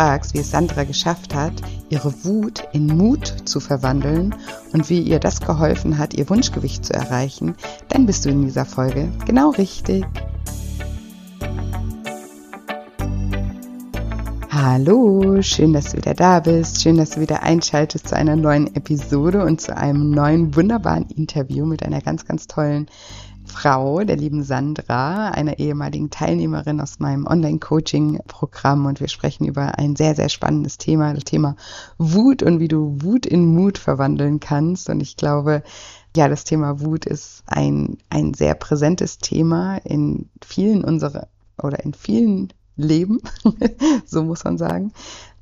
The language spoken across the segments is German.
Fragst, wie es Sandra geschafft hat, ihre Wut in Mut zu verwandeln und wie ihr das geholfen hat, ihr Wunschgewicht zu erreichen, dann bist du in dieser Folge genau richtig. Hallo, schön, dass du wieder da bist. Schön, dass du wieder einschaltest zu einer neuen Episode und zu einem neuen wunderbaren Interview mit einer ganz, ganz tollen Frau, der lieben Sandra, einer ehemaligen Teilnehmerin aus meinem Online-Coaching-Programm und wir sprechen über ein sehr, sehr spannendes Thema, das Thema Wut und wie du Wut in Mut verwandeln kannst. Und ich glaube, ja, das Thema Wut ist ein, ein sehr präsentes Thema in vielen unserer oder in vielen Leben, so muss man sagen.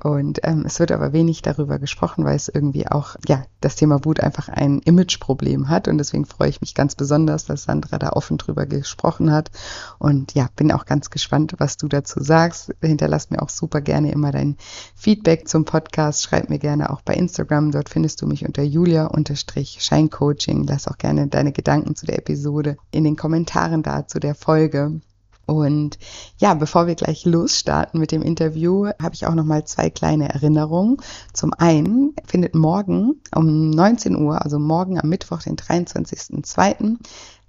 Und ähm, es wird aber wenig darüber gesprochen, weil es irgendwie auch, ja, das Thema Wut einfach ein Imageproblem hat. Und deswegen freue ich mich ganz besonders, dass Sandra da offen drüber gesprochen hat. Und ja, bin auch ganz gespannt, was du dazu sagst. Hinterlass mir auch super gerne immer dein Feedback zum Podcast. Schreib mir gerne auch bei Instagram. Dort findest du mich unter julia-scheincoaching. Lass auch gerne deine Gedanken zu der Episode in den Kommentaren da zu der Folge. Und ja, bevor wir gleich losstarten mit dem Interview, habe ich auch noch mal zwei kleine Erinnerungen. Zum einen findet morgen um 19 Uhr, also morgen am Mittwoch, den 23.02.,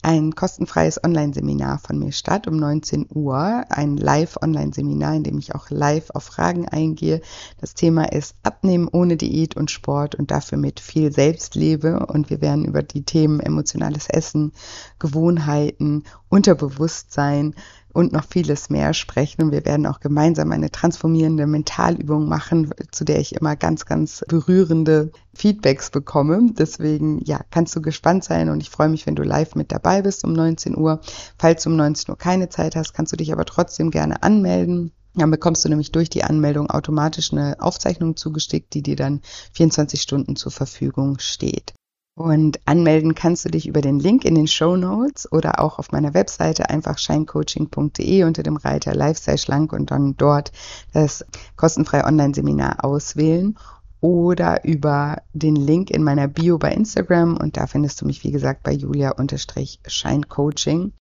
ein kostenfreies Online-Seminar von mir statt um 19 Uhr. Ein Live-Online-Seminar, in dem ich auch live auf Fragen eingehe. Das Thema ist Abnehmen ohne Diät und Sport und dafür mit viel Selbstlebe. Und wir werden über die Themen emotionales Essen, Gewohnheiten, Unterbewusstsein, und noch vieles mehr sprechen. Und wir werden auch gemeinsam eine transformierende Mentalübung machen, zu der ich immer ganz, ganz berührende Feedbacks bekomme. Deswegen, ja, kannst du gespannt sein und ich freue mich, wenn du live mit dabei bist um 19 Uhr. Falls du um 19 Uhr keine Zeit hast, kannst du dich aber trotzdem gerne anmelden. Dann bekommst du nämlich durch die Anmeldung automatisch eine Aufzeichnung zugestickt, die dir dann 24 Stunden zur Verfügung steht. Und anmelden kannst du dich über den Link in den Show Notes oder auch auf meiner Webseite einfach shinecoaching.de unter dem Reiter Lifestyle Schlank und dann dort das kostenfreie Online-Seminar auswählen oder über den Link in meiner Bio bei Instagram und da findest du mich, wie gesagt, bei julia-scheincoaching.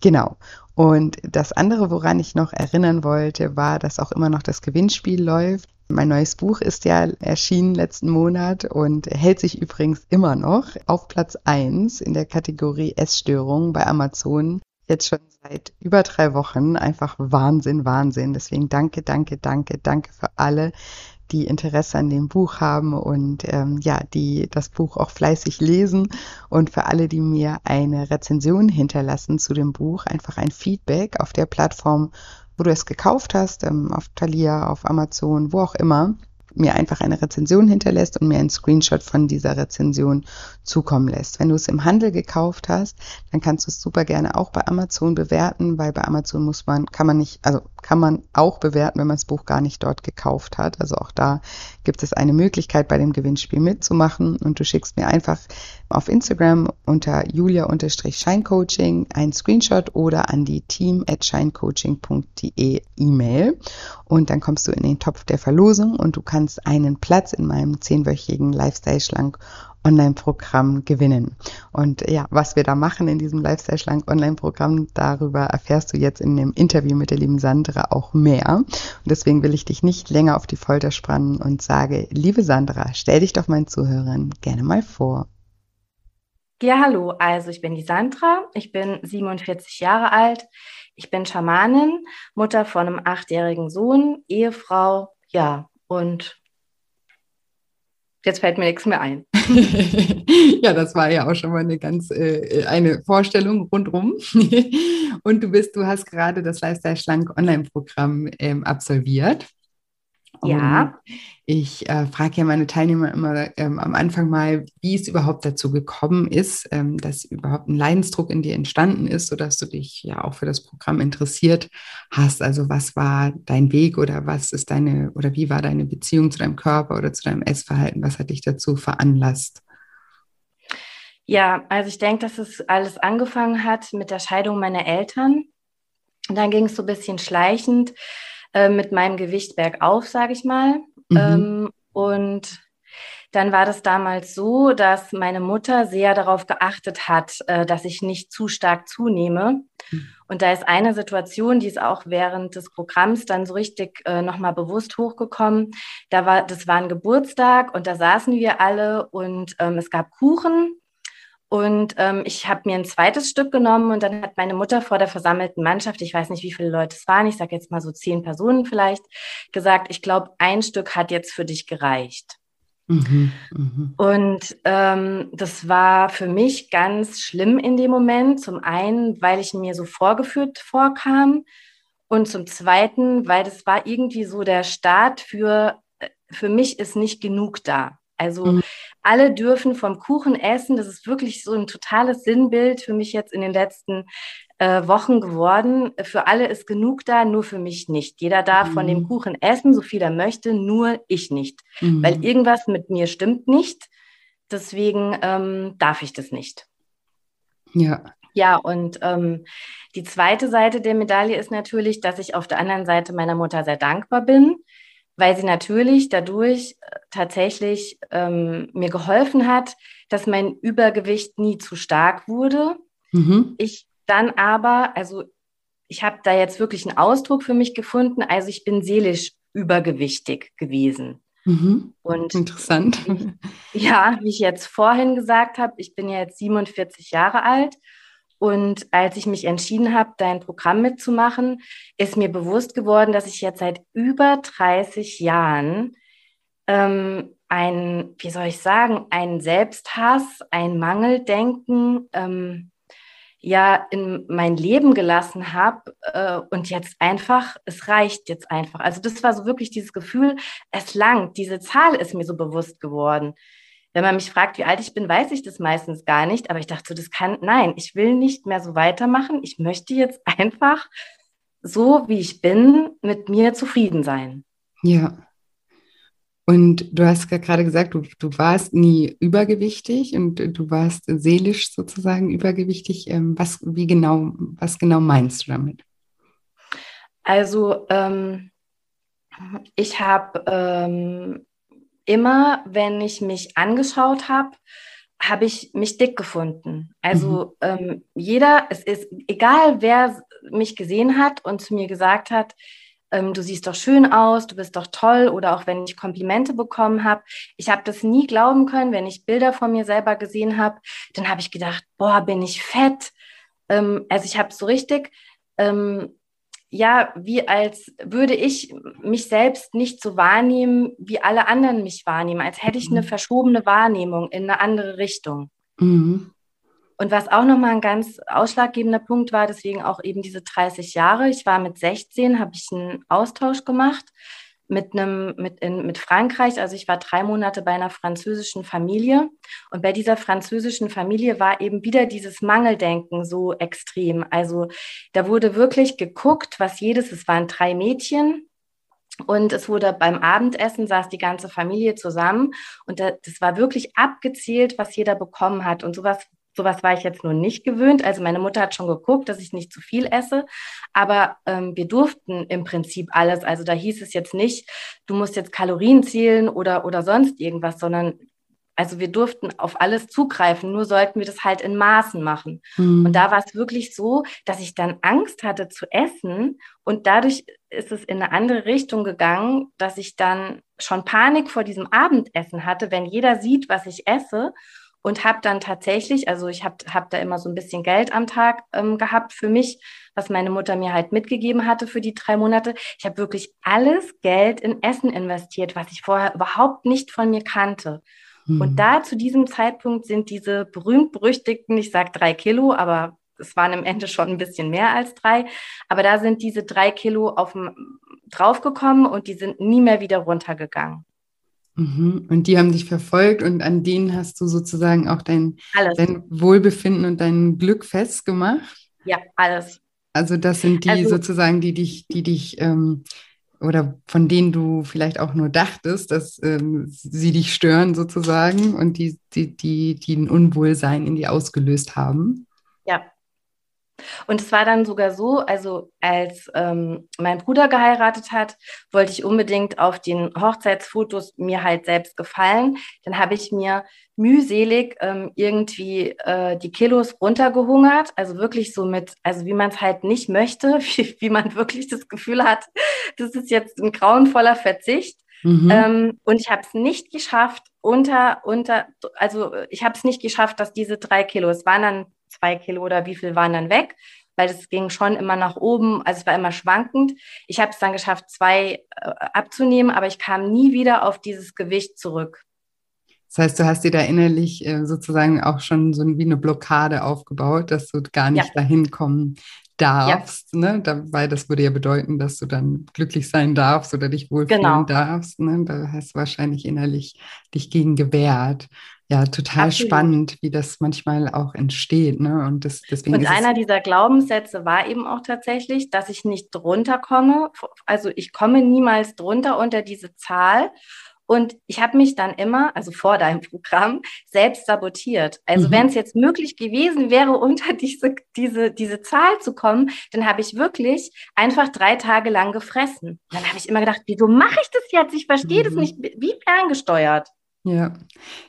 Genau. Und das andere, woran ich noch erinnern wollte, war, dass auch immer noch das Gewinnspiel läuft. Mein neues Buch ist ja erschienen letzten Monat und hält sich übrigens immer noch auf Platz 1 in der Kategorie Essstörungen bei Amazon. Jetzt schon seit über drei Wochen. Einfach Wahnsinn, Wahnsinn. Deswegen danke, danke, danke, danke für alle, die Interesse an dem Buch haben und ähm, ja, die das Buch auch fleißig lesen und für alle, die mir eine Rezension hinterlassen zu dem Buch, einfach ein Feedback auf der Plattform, wo du es gekauft hast, ähm, auf Thalia, auf Amazon, wo auch immer mir einfach eine Rezension hinterlässt und mir einen Screenshot von dieser Rezension zukommen lässt. Wenn du es im Handel gekauft hast, dann kannst du es super gerne auch bei Amazon bewerten, weil bei Amazon muss man, kann man nicht, also kann man auch bewerten, wenn man das Buch gar nicht dort gekauft hat. Also auch da gibt es eine Möglichkeit, bei dem Gewinnspiel mitzumachen und du schickst mir einfach auf Instagram unter julia-scheincoaching ein Screenshot oder an die team at scheincoaching.de E-Mail und dann kommst du in den Topf der Verlosung und du kannst einen Platz in meinem zehnwöchigen Lifestyle Schlank Online-Programm gewinnen. Und ja, was wir da machen in diesem Lifestyle Schlank Online-Programm, darüber erfährst du jetzt in dem Interview mit der lieben Sandra auch mehr. Und deswegen will ich dich nicht länger auf die Folter spannen und sage, liebe Sandra, stell dich doch meinen Zuhörern gerne mal vor. Ja, hallo. Also ich bin die Sandra. Ich bin 47 Jahre alt. Ich bin Schamanin, Mutter von einem achtjährigen Sohn, Ehefrau, ja, und jetzt fällt mir nichts mehr ein. ja, das war ja auch schon mal eine ganz äh, eine Vorstellung rundrum. und du bist, du hast gerade das Lifestyle Schlank Online-Programm ähm, absolviert. Ja. ich äh, frage ja meine Teilnehmer immer ähm, am Anfang mal, wie es überhaupt dazu gekommen ist, ähm, dass überhaupt ein Leidensdruck in dir entstanden ist, sodass du dich ja auch für das Programm interessiert hast. Also was war dein Weg oder was ist deine oder wie war deine Beziehung zu deinem Körper oder zu deinem Essverhalten? Was hat dich dazu veranlasst? Ja, also ich denke, dass es alles angefangen hat mit der Scheidung meiner Eltern. Und dann ging es so ein bisschen schleichend äh, mit meinem Gewicht bergauf, sage ich mal. Mhm. Ähm, und dann war das damals so, dass meine Mutter sehr darauf geachtet hat, äh, dass ich nicht zu stark zunehme. Mhm. Und da ist eine Situation, die ist auch während des Programms dann so richtig äh, nochmal bewusst hochgekommen. Da war, das war ein Geburtstag und da saßen wir alle und ähm, es gab Kuchen und ähm, ich habe mir ein zweites Stück genommen und dann hat meine Mutter vor der versammelten Mannschaft, ich weiß nicht, wie viele Leute es waren, ich sage jetzt mal so zehn Personen vielleicht, gesagt, ich glaube, ein Stück hat jetzt für dich gereicht. Mhm, mh. Und ähm, das war für mich ganz schlimm in dem Moment. Zum einen, weil ich mir so vorgeführt vorkam und zum zweiten, weil das war irgendwie so der Start für, äh, für mich ist nicht genug da. Also mhm. Alle dürfen vom Kuchen essen. Das ist wirklich so ein totales Sinnbild für mich jetzt in den letzten äh, Wochen geworden. Für alle ist genug da, nur für mich nicht. Jeder darf mhm. von dem mhm. Kuchen essen, so viel er möchte, nur ich nicht. Mhm. Weil irgendwas mit mir stimmt nicht. Deswegen ähm, darf ich das nicht. Ja. Ja, und ähm, die zweite Seite der Medaille ist natürlich, dass ich auf der anderen Seite meiner Mutter sehr dankbar bin, weil sie natürlich dadurch äh, tatsächlich ähm, mir geholfen hat, dass mein Übergewicht nie zu stark wurde. Mhm. Ich dann aber, also ich habe da jetzt wirklich einen Ausdruck für mich gefunden, also ich bin seelisch übergewichtig gewesen. Mhm. Und interessant. ja, wie ich jetzt vorhin gesagt habe, ich bin ja jetzt 47 Jahre alt und als ich mich entschieden habe, dein Programm mitzumachen, ist mir bewusst geworden, dass ich jetzt seit über 30 Jahren ähm, ein, wie soll ich sagen, ein Selbsthass, ein Mangeldenken, ähm, ja in mein Leben gelassen habe äh, und jetzt einfach, es reicht jetzt einfach. Also das war so wirklich dieses Gefühl, es langt, diese Zahl ist mir so bewusst geworden. Wenn man mich fragt, wie alt ich bin, weiß ich das meistens gar nicht. Aber ich dachte so, das kann, nein, ich will nicht mehr so weitermachen. Ich möchte jetzt einfach so, wie ich bin, mit mir zufrieden sein. Ja. Und du hast gerade gesagt, du, du warst nie übergewichtig und du warst seelisch sozusagen übergewichtig. Ähm, was, wie genau, was genau meinst du damit? Also ähm, ich habe ähm, immer, wenn ich mich angeschaut habe, habe ich mich dick gefunden. Also mhm. ähm, jeder, es ist egal, wer mich gesehen hat und zu mir gesagt hat, ähm, du siehst doch schön aus, du bist doch toll oder auch wenn ich Komplimente bekommen habe. Ich habe das nie glauben können, wenn ich Bilder von mir selber gesehen habe, dann habe ich gedacht, boah, bin ich fett. Ähm, also ich habe so richtig ähm, ja, wie als würde ich mich selbst nicht so wahrnehmen, wie alle anderen mich wahrnehmen, als hätte ich eine mhm. verschobene Wahrnehmung in eine andere Richtung. Mhm. Und was auch nochmal ein ganz ausschlaggebender Punkt war, deswegen auch eben diese 30 Jahre. Ich war mit 16, habe ich einen Austausch gemacht mit einem mit in, mit Frankreich. Also ich war drei Monate bei einer französischen Familie und bei dieser französischen Familie war eben wieder dieses Mangeldenken so extrem. Also da wurde wirklich geguckt, was jedes. Es waren drei Mädchen. Und es wurde beim Abendessen saß die ganze Familie zusammen und das war wirklich abgezählt, was jeder bekommen hat. Und sowas Sowas war ich jetzt nur nicht gewöhnt. Also meine Mutter hat schon geguckt, dass ich nicht zu viel esse, aber ähm, wir durften im Prinzip alles. Also da hieß es jetzt nicht, du musst jetzt Kalorien zählen oder, oder sonst irgendwas, sondern also wir durften auf alles zugreifen, nur sollten wir das halt in Maßen machen. Mhm. Und da war es wirklich so, dass ich dann Angst hatte zu essen und dadurch ist es in eine andere Richtung gegangen, dass ich dann schon Panik vor diesem Abendessen hatte, wenn jeder sieht, was ich esse und habe dann tatsächlich, also ich habe hab da immer so ein bisschen Geld am Tag ähm, gehabt für mich, was meine Mutter mir halt mitgegeben hatte für die drei Monate. Ich habe wirklich alles Geld in Essen investiert, was ich vorher überhaupt nicht von mir kannte. Mhm. Und da zu diesem Zeitpunkt sind diese berühmt-berüchtigten, ich sage drei Kilo, aber es waren im Ende schon ein bisschen mehr als drei, aber da sind diese drei Kilo auf draufgekommen und die sind nie mehr wieder runtergegangen. Mhm. Und die haben dich verfolgt und an denen hast du sozusagen auch dein, dein Wohlbefinden und dein Glück festgemacht? Ja, alles. Also das sind die also, sozusagen, die dich, die dich ähm, oder von denen du vielleicht auch nur dachtest, dass ähm, sie dich stören sozusagen und die, die, die, die ein Unwohlsein in dir ausgelöst haben. Und es war dann sogar so, also als ähm, mein Bruder geheiratet hat, wollte ich unbedingt auf den Hochzeitsfotos mir halt selbst gefallen. Dann habe ich mir mühselig ähm, irgendwie äh, die Kilos runtergehungert, also wirklich so mit, also wie man es halt nicht möchte, wie, wie man wirklich das Gefühl hat, das ist jetzt ein grauenvoller Verzicht. Mhm. Ähm, und ich habe es nicht geschafft, unter, unter, also ich habe es nicht geschafft, dass diese drei Kilo, es waren dann zwei Kilo oder wie viel waren dann weg, weil es ging schon immer nach oben, also es war immer schwankend. Ich habe es dann geschafft, zwei äh, abzunehmen, aber ich kam nie wieder auf dieses Gewicht zurück. Das heißt, du hast dir da innerlich äh, sozusagen auch schon so wie eine Blockade aufgebaut, dass du gar nicht ja. dahin kommen darfst, ja. ne? Da, weil das würde ja bedeuten, dass du dann glücklich sein darfst oder dich wohlfühlen genau. darfst. Ne? Da hast du wahrscheinlich innerlich dich gegen gewehrt. Ja, total Absolut. spannend, wie das manchmal auch entsteht. Ne? Und, das, deswegen und einer dieser Glaubenssätze war eben auch tatsächlich, dass ich nicht drunter komme. Also ich komme niemals drunter unter diese Zahl. Und ich habe mich dann immer, also vor deinem Programm, selbst sabotiert. Also mhm. wenn es jetzt möglich gewesen wäre, unter diese, diese, diese Zahl zu kommen, dann habe ich wirklich einfach drei Tage lang gefressen. Dann habe ich immer gedacht, wieso mache ich das jetzt? Ich verstehe mhm. das nicht, wie ferngesteuert. Ja,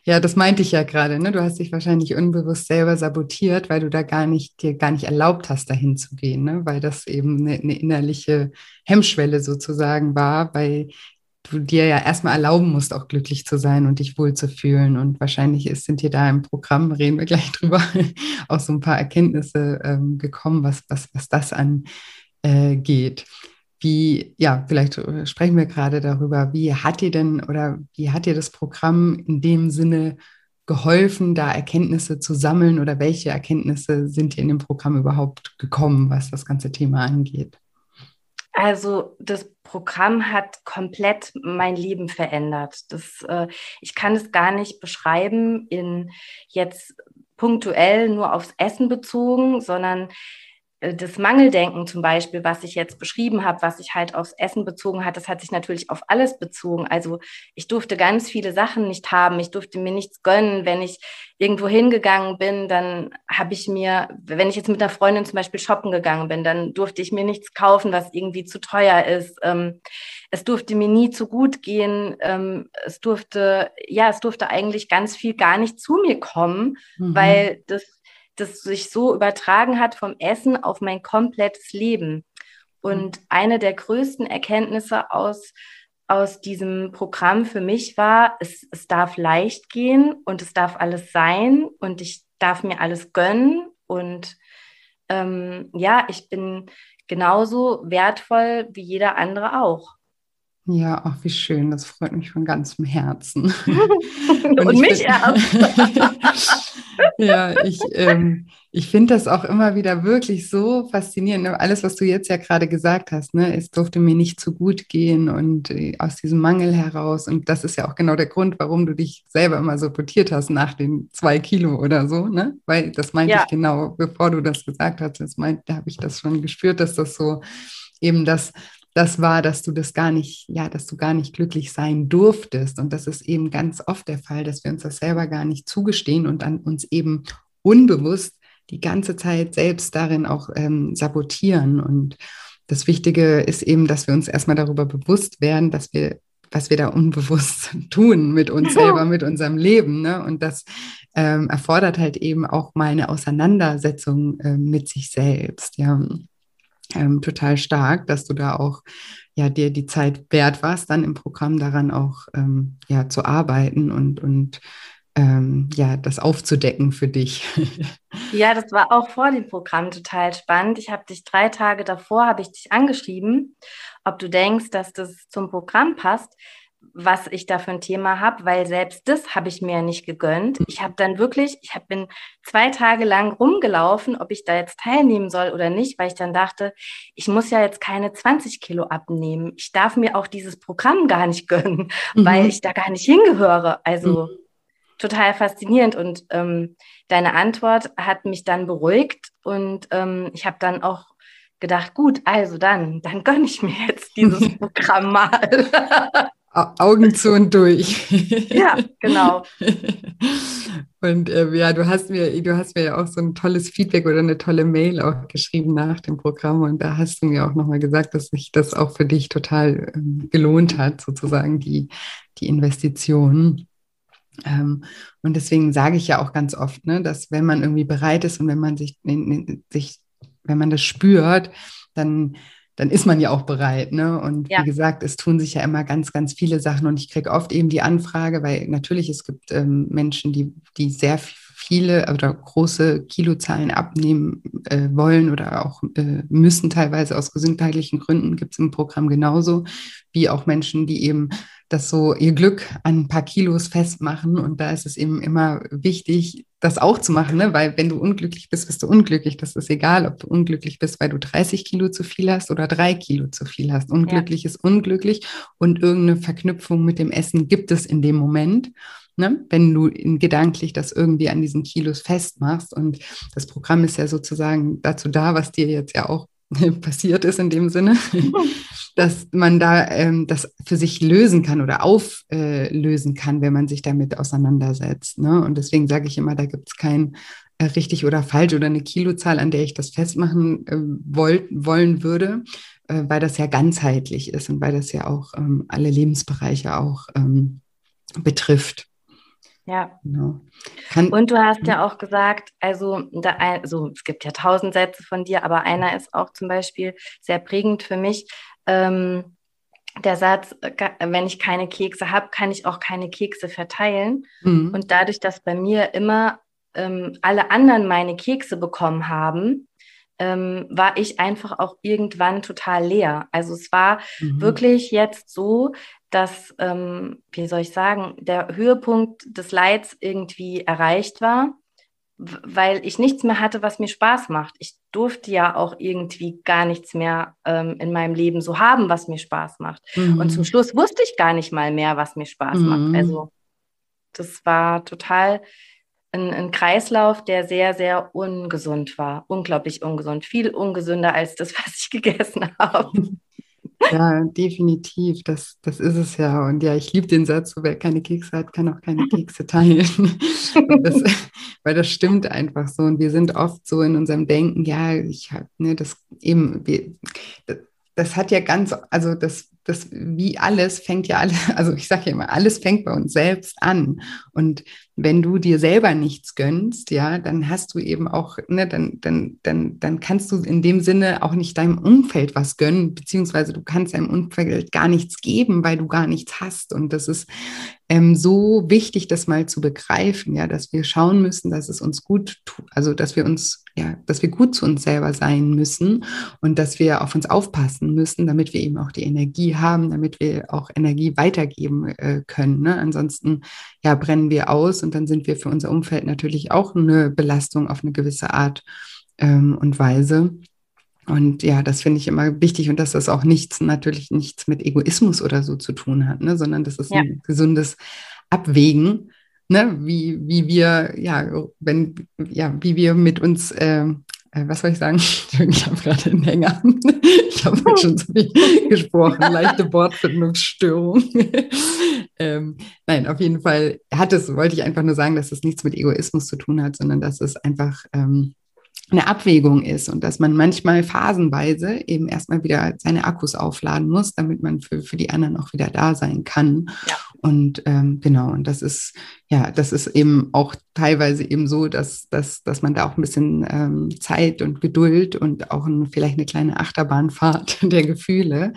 ja, das meinte ich ja gerade. Ne? Du hast dich wahrscheinlich unbewusst selber sabotiert, weil du da gar nicht dir gar nicht erlaubt hast, dahin zu gehen, ne? weil das eben eine, eine innerliche Hemmschwelle sozusagen war, weil du dir ja erstmal erlauben musst, auch glücklich zu sein und dich wohlzufühlen. Und wahrscheinlich ist, sind dir da im Programm, reden wir gleich drüber, auch so ein paar Erkenntnisse ähm, gekommen, was, was, was das angeht. Äh, wie, ja, vielleicht äh, sprechen wir gerade darüber, wie hat dir denn oder wie hat dir das Programm in dem Sinne geholfen, da Erkenntnisse zu sammeln oder welche Erkenntnisse sind dir in dem Programm überhaupt gekommen, was das ganze Thema angeht? Also das Programm hat komplett mein Leben verändert. Das, äh, ich kann es gar nicht beschreiben in jetzt punktuell nur aufs Essen bezogen, sondern das Mangeldenken zum Beispiel, was ich jetzt beschrieben habe, was sich halt aufs Essen bezogen hat, das hat sich natürlich auf alles bezogen. Also ich durfte ganz viele Sachen nicht haben, ich durfte mir nichts gönnen. Wenn ich irgendwo hingegangen bin, dann habe ich mir, wenn ich jetzt mit einer Freundin zum Beispiel shoppen gegangen bin, dann durfte ich mir nichts kaufen, was irgendwie zu teuer ist. Ähm, es durfte mir nie zu gut gehen. Ähm, es durfte, ja, es durfte eigentlich ganz viel gar nicht zu mir kommen, mhm. weil das das sich so übertragen hat vom Essen auf mein komplettes Leben. Und mhm. eine der größten Erkenntnisse aus, aus diesem Programm für mich war, es, es darf leicht gehen und es darf alles sein und ich darf mir alles gönnen. Und ähm, ja, ich bin genauso wertvoll wie jeder andere auch. Ja, ach, wie schön. Das freut mich von ganzem Herzen. Und, Und mich erst. ja, ich, ähm, ich finde das auch immer wieder wirklich so faszinierend. Alles, was du jetzt ja gerade gesagt hast, ne, es durfte mir nicht zu gut gehen und äh, aus diesem Mangel heraus. Und das ist ja auch genau der Grund, warum du dich selber immer sabotiert hast nach den zwei Kilo oder so, ne? Weil das meinte ja. ich genau, bevor du das gesagt hast, das meint, da habe ich das schon gespürt, dass das so eben das das war, dass du das gar nicht, ja, dass du gar nicht glücklich sein durftest. Und das ist eben ganz oft der Fall, dass wir uns das selber gar nicht zugestehen und an uns eben unbewusst die ganze Zeit selbst darin auch ähm, sabotieren. Und das Wichtige ist eben, dass wir uns erstmal darüber bewusst werden, dass wir, was wir da unbewusst tun mit uns selber, mit unserem Leben. Ne? Und das ähm, erfordert halt eben auch mal eine Auseinandersetzung äh, mit sich selbst. Ja ähm, total stark, dass du da auch ja dir die Zeit wert warst, dann im Programm daran auch ähm, ja zu arbeiten und und ähm, ja das aufzudecken für dich. Ja, das war auch vor dem Programm total spannend. Ich habe dich drei Tage davor habe ich dich angeschrieben, ob du denkst, dass das zum Programm passt, was ich da für ein Thema habe, weil selbst das habe ich mir nicht gegönnt. Ich habe dann wirklich, ich hab, bin zwei Tage lang rumgelaufen, ob ich da jetzt teilnehmen soll oder nicht, weil ich dann dachte, ich muss ja jetzt keine 20 Kilo abnehmen. Ich darf mir auch dieses Programm gar nicht gönnen, mhm. weil ich da gar nicht hingehöre. Also mhm. total faszinierend. Und ähm, deine Antwort hat mich dann beruhigt und ähm, ich habe dann auch gedacht, gut, also dann, dann gönne ich mir jetzt dieses Programm mal. Augen zu und durch. Ja, genau. Und äh, ja, du hast mir, du hast mir ja auch so ein tolles Feedback oder eine tolle Mail auch geschrieben nach dem Programm. Und da hast du mir auch nochmal gesagt, dass sich das auch für dich total ähm, gelohnt hat, sozusagen die, die Investition. Ähm, und deswegen sage ich ja auch ganz oft, ne, dass wenn man irgendwie bereit ist und wenn man sich, sich wenn man das spürt, dann dann ist man ja auch bereit. Ne? Und ja. wie gesagt, es tun sich ja immer ganz, ganz viele Sachen. Und ich kriege oft eben die Anfrage, weil natürlich es gibt ähm, Menschen, die, die sehr viele oder große Kilozahlen abnehmen äh, wollen oder auch äh, müssen teilweise aus gesundheitlichen Gründen, gibt es im Programm genauso, wie auch Menschen, die eben das so ihr Glück an ein paar Kilos festmachen. Und da ist es eben immer wichtig, das auch zu machen, ne? weil wenn du unglücklich bist, bist du unglücklich. Das ist egal, ob du unglücklich bist, weil du 30 Kilo zu viel hast oder drei Kilo zu viel hast. Unglücklich ja. ist unglücklich und irgendeine Verknüpfung mit dem Essen gibt es in dem Moment. Ne? wenn du gedanklich das irgendwie an diesen Kilos festmachst. Und das Programm ist ja sozusagen dazu da, was dir jetzt ja auch passiert ist in dem Sinne, dass man da ähm, das für sich lösen kann oder auflösen äh, kann, wenn man sich damit auseinandersetzt. Ne? Und deswegen sage ich immer, da gibt es kein äh, richtig oder falsch oder eine Kilozahl, an der ich das festmachen äh, wollt, wollen würde, äh, weil das ja ganzheitlich ist und weil das ja auch ähm, alle Lebensbereiche auch ähm, betrifft. Ja. Genau. Kann, und du hast ja auch gesagt, also, da, also es gibt ja tausend Sätze von dir, aber einer ist auch zum Beispiel sehr prägend für mich. Ähm, der Satz, äh, wenn ich keine Kekse habe, kann ich auch keine Kekse verteilen. Mhm. Und dadurch, dass bei mir immer ähm, alle anderen meine Kekse bekommen haben, ähm, war ich einfach auch irgendwann total leer. Also es war mhm. wirklich jetzt so, dass, ähm, wie soll ich sagen, der Höhepunkt des Leids irgendwie erreicht war weil ich nichts mehr hatte, was mir Spaß macht. Ich durfte ja auch irgendwie gar nichts mehr ähm, in meinem Leben so haben, was mir Spaß macht. Mhm. Und zum Schluss wusste ich gar nicht mal mehr, was mir Spaß mhm. macht. Also das war total ein, ein, Kreislauf, der sehr, sehr ungesund war. Unglaublich ungesund. Viel ungesünder als das, was ich gegessen habe. Ja, definitiv. Das, das ist es ja. Und ja, ich liebe den Satz, so, wer keine Kekse hat, kann auch keine Kekse teilen. Das, weil das stimmt einfach so. Und wir sind oft so in unserem Denken, ja, ich habe, ne, das eben, wir, das, das hat ja ganz, also das das wie alles fängt ja alle, also ich sage ja immer, alles fängt bei uns selbst an. Und wenn du dir selber nichts gönnst, ja, dann hast du eben auch, ne, dann, dann, dann, dann kannst du in dem Sinne auch nicht deinem Umfeld was gönnen, beziehungsweise du kannst deinem Umfeld gar nichts geben, weil du gar nichts hast. Und das ist ähm, so wichtig, das mal zu begreifen, ja, dass wir schauen müssen, dass es uns gut tut, also dass wir uns, ja, dass wir gut zu uns selber sein müssen und dass wir auf uns aufpassen müssen, damit wir eben auch die Energie haben, damit wir auch Energie weitergeben äh, können. Ne? Ansonsten ja, brennen wir aus und dann sind wir für unser Umfeld natürlich auch eine Belastung auf eine gewisse Art ähm, und Weise. Und ja, das finde ich immer wichtig und dass das auch nichts, natürlich nichts mit Egoismus oder so zu tun hat, ne? sondern das ist ja. ein gesundes Abwägen, ne? wie, wie wir, ja, wenn, ja, wie wir mit uns, äh, äh was soll ich sagen? Ich habe gerade einen Hänger. Ich habe schon so viel gesprochen, leichte Wortfindungsstörung. ähm, nein, auf jeden Fall hat es, wollte ich einfach nur sagen, dass es nichts mit Egoismus zu tun hat, sondern dass es einfach ähm, eine Abwägung ist und dass man manchmal phasenweise eben erstmal wieder seine Akkus aufladen muss, damit man für, für die anderen auch wieder da sein kann. Ja. Und ähm, genau, und das ist, ja, das ist eben auch teilweise eben so, dass, dass, dass man da auch ein bisschen ähm, Zeit und Geduld und auch ein, vielleicht eine kleine Achterbahnfahrt der Gefühle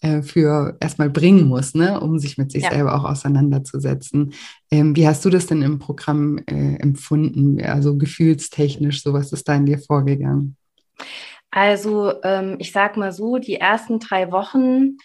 äh, für erstmal bringen muss, ne, um sich mit sich ja. selber auch auseinanderzusetzen. Ähm, wie hast du das denn im Programm äh, empfunden? Also gefühlstechnisch, so was ist da in dir vorgegangen? Also ähm, ich sag mal so, die ersten drei Wochen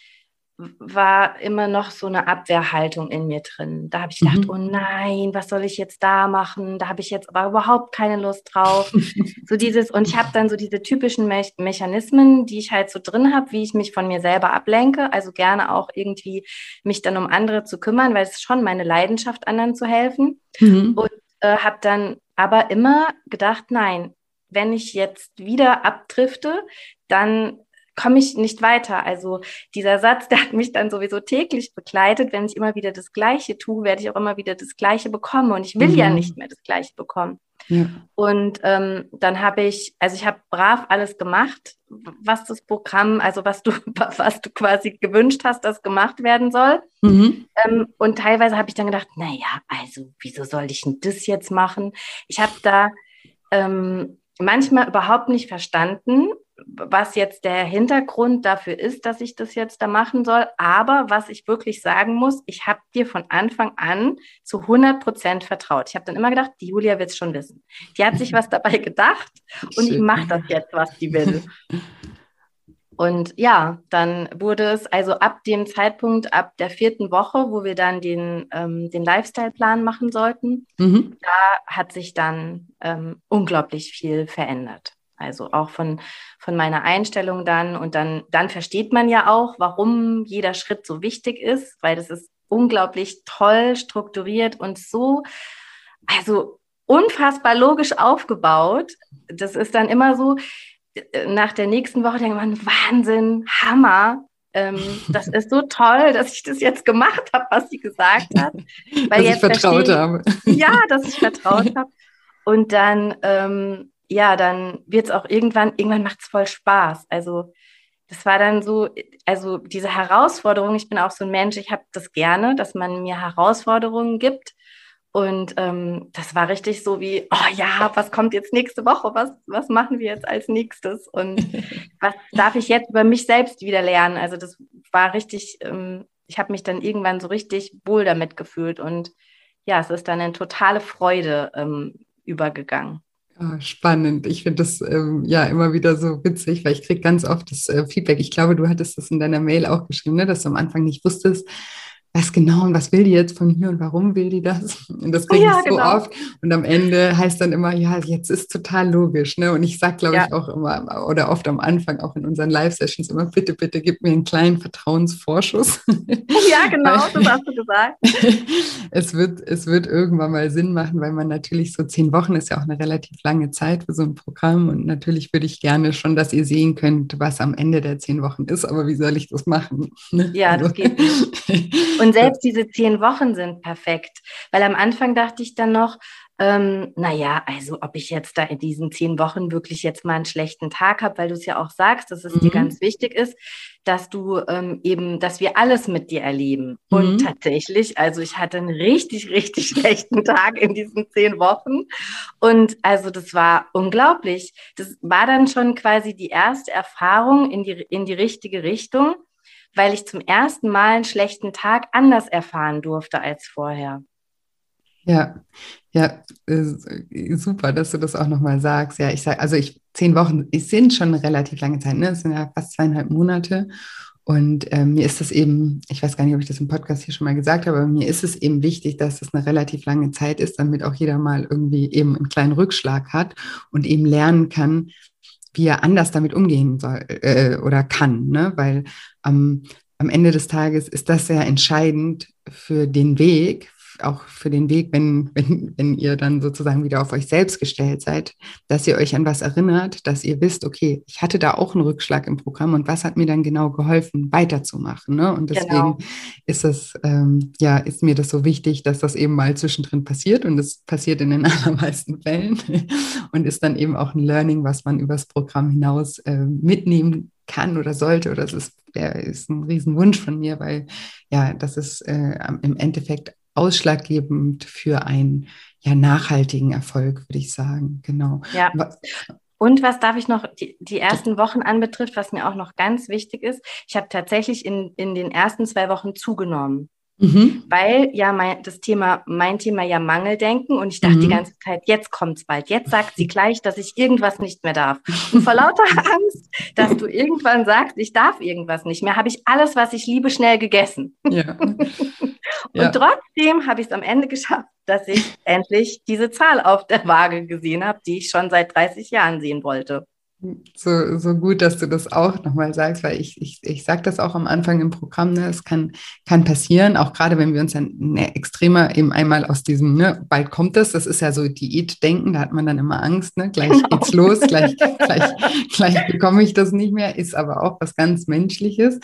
war immer noch so eine Abwehrhaltung in mir drin. Da habe ich gedacht, mhm. oh nein, was soll ich jetzt da machen? Da habe ich jetzt aber überhaupt keine Lust drauf. so dieses, und ich habe dann so diese typischen Me Mechanismen, die ich halt so drin habe, wie ich mich von mir selber ablenke. Also gerne auch irgendwie mich dann um andere zu kümmern, weil es ist schon meine Leidenschaft, anderen zu helfen. Mhm. Und äh, habe dann aber immer gedacht, nein, wenn ich jetzt wieder abdrifte, dann komme ich nicht weiter. Also dieser Satz, der hat mich dann sowieso täglich begleitet. Wenn ich immer wieder das Gleiche tue, werde ich auch immer wieder das Gleiche bekommen. Und ich will mhm. ja nicht mehr das Gleiche bekommen. Ja. Und ähm, dann habe ich, also ich habe brav alles gemacht, was das Programm, also was du, was du quasi gewünscht hast, dass gemacht werden soll. Mhm. Ähm, und teilweise habe ich dann gedacht, naja, also wieso soll ich denn das jetzt machen? Ich habe da ähm, manchmal überhaupt nicht verstanden, was jetzt der Hintergrund dafür ist, dass ich das jetzt da machen soll. Aber was ich wirklich sagen muss, ich habe dir von Anfang an zu 100 Prozent vertraut. Ich habe dann immer gedacht, die Julia wird es schon wissen. Die hat sich was dabei gedacht und ich mache das jetzt, was die will. Und ja, dann wurde es also ab dem Zeitpunkt, ab der vierten Woche, wo wir dann den, ähm, den Lifestyle-Plan machen sollten, mhm. da hat sich dann ähm, unglaublich viel verändert. Also auch von, von meiner Einstellung dann. Und dann, dann versteht man ja auch, warum jeder Schritt so wichtig ist, weil das ist unglaublich toll strukturiert und so, also unfassbar logisch aufgebaut. Das ist dann immer so, nach der nächsten Woche denkt man, Wahnsinn, Hammer. Ähm, das ist so toll, dass ich das jetzt gemacht habe, was sie gesagt hat. Weil dass ich vertraut habe. Ja, dass ich vertraut habe. Und dann, ähm, ja, dann wird es auch irgendwann, irgendwann macht es voll Spaß. Also das war dann so, also diese Herausforderung, ich bin auch so ein Mensch, ich habe das gerne, dass man mir Herausforderungen gibt. Und ähm, das war richtig so wie, oh ja, was kommt jetzt nächste Woche? Was, was machen wir jetzt als nächstes? Und was darf ich jetzt über mich selbst wieder lernen? Also das war richtig, ähm, ich habe mich dann irgendwann so richtig wohl damit gefühlt. Und ja, es ist dann eine totale Freude ähm, übergegangen. Oh, spannend. Ich finde das ähm, ja immer wieder so witzig, weil ich kriege ganz oft das äh, Feedback. Ich glaube, du hattest das in deiner Mail auch geschrieben, ne, dass du am Anfang nicht wusstest, was genau und was will die jetzt von mir und warum will die das? Und das kriege ja, ich so genau. oft. Und am Ende heißt dann immer, ja, jetzt ist total logisch. Ne? Und ich sage, glaube ja. ich, auch immer oder oft am Anfang, auch in unseren Live-Sessions immer, bitte, bitte gib mir einen kleinen Vertrauensvorschuss. Ja, genau, das hast du gesagt. es, wird, es wird irgendwann mal Sinn machen, weil man natürlich so zehn Wochen ist ja auch eine relativ lange Zeit für so ein Programm. Und natürlich würde ich gerne schon, dass ihr sehen könnt, was am Ende der zehn Wochen ist. Aber wie soll ich das machen? Ne? Ja, also, das geht nicht. Und selbst diese zehn Wochen sind perfekt, weil am Anfang dachte ich dann noch, ähm, naja, also ob ich jetzt da in diesen zehn Wochen wirklich jetzt mal einen schlechten Tag habe, weil du es ja auch sagst, dass es mhm. dir ganz wichtig ist, dass du ähm, eben, dass wir alles mit dir erleben. Mhm. Und tatsächlich, also ich hatte einen richtig, richtig schlechten Tag in diesen zehn Wochen. Und also das war unglaublich. Das war dann schon quasi die erste Erfahrung in die, in die richtige Richtung weil ich zum ersten Mal einen schlechten Tag anders erfahren durfte als vorher. Ja, ja, super, dass du das auch nochmal sagst. Ja, ich sage, also ich, zehn Wochen es sind schon eine relativ lange Zeit, ne? Es sind ja fast zweieinhalb Monate. Und ähm, mir ist es eben, ich weiß gar nicht, ob ich das im Podcast hier schon mal gesagt habe, aber mir ist es eben wichtig, dass es eine relativ lange Zeit ist, damit auch jeder mal irgendwie eben einen kleinen Rückschlag hat und eben lernen kann, wie er anders damit umgehen soll äh, oder kann, ne? weil ähm, am Ende des Tages ist das sehr entscheidend für den Weg, auch für den Weg, wenn, wenn, wenn ihr dann sozusagen wieder auf euch selbst gestellt seid, dass ihr euch an was erinnert, dass ihr wisst, okay, ich hatte da auch einen Rückschlag im Programm und was hat mir dann genau geholfen, weiterzumachen. Ne? Und deswegen genau. ist es, ähm, ja, ist mir das so wichtig, dass das eben mal zwischendrin passiert und es passiert in den allermeisten Fällen und ist dann eben auch ein Learning, was man übers Programm hinaus äh, mitnehmen kann oder sollte oder es ist, ist ein Riesenwunsch von mir, weil ja, das ist äh, im Endeffekt ausschlaggebend für einen ja, nachhaltigen Erfolg, würde ich sagen. Genau. Ja. Und was darf ich noch, die, die ersten Wochen anbetrifft, was mir auch noch ganz wichtig ist, ich habe tatsächlich in, in den ersten zwei Wochen zugenommen. Mhm. Weil ja mein, das Thema, mein Thema ja Mangeldenken und ich dachte mhm. die ganze Zeit, jetzt kommt es bald, jetzt sagt sie gleich, dass ich irgendwas nicht mehr darf. Und vor lauter Angst, dass du irgendwann sagst, ich darf irgendwas nicht mehr, habe ich alles, was ich liebe, schnell gegessen. Ja. und ja. trotzdem habe ich es am Ende geschafft, dass ich endlich diese Zahl auf der Waage gesehen habe, die ich schon seit 30 Jahren sehen wollte so, so gut, dass du das auch nochmal sagst, weil ich, ich, ich sage das auch am Anfang im Programm, ne, es kann, kann passieren, auch gerade wenn wir uns dann ne, extremer eben einmal aus diesem, ne, bald kommt es, das ist ja so Diät-Denken, da hat man dann immer Angst, ne, gleich genau. geht's los, gleich, gleich, gleich bekomme ich das nicht mehr, ist aber auch was ganz Menschliches.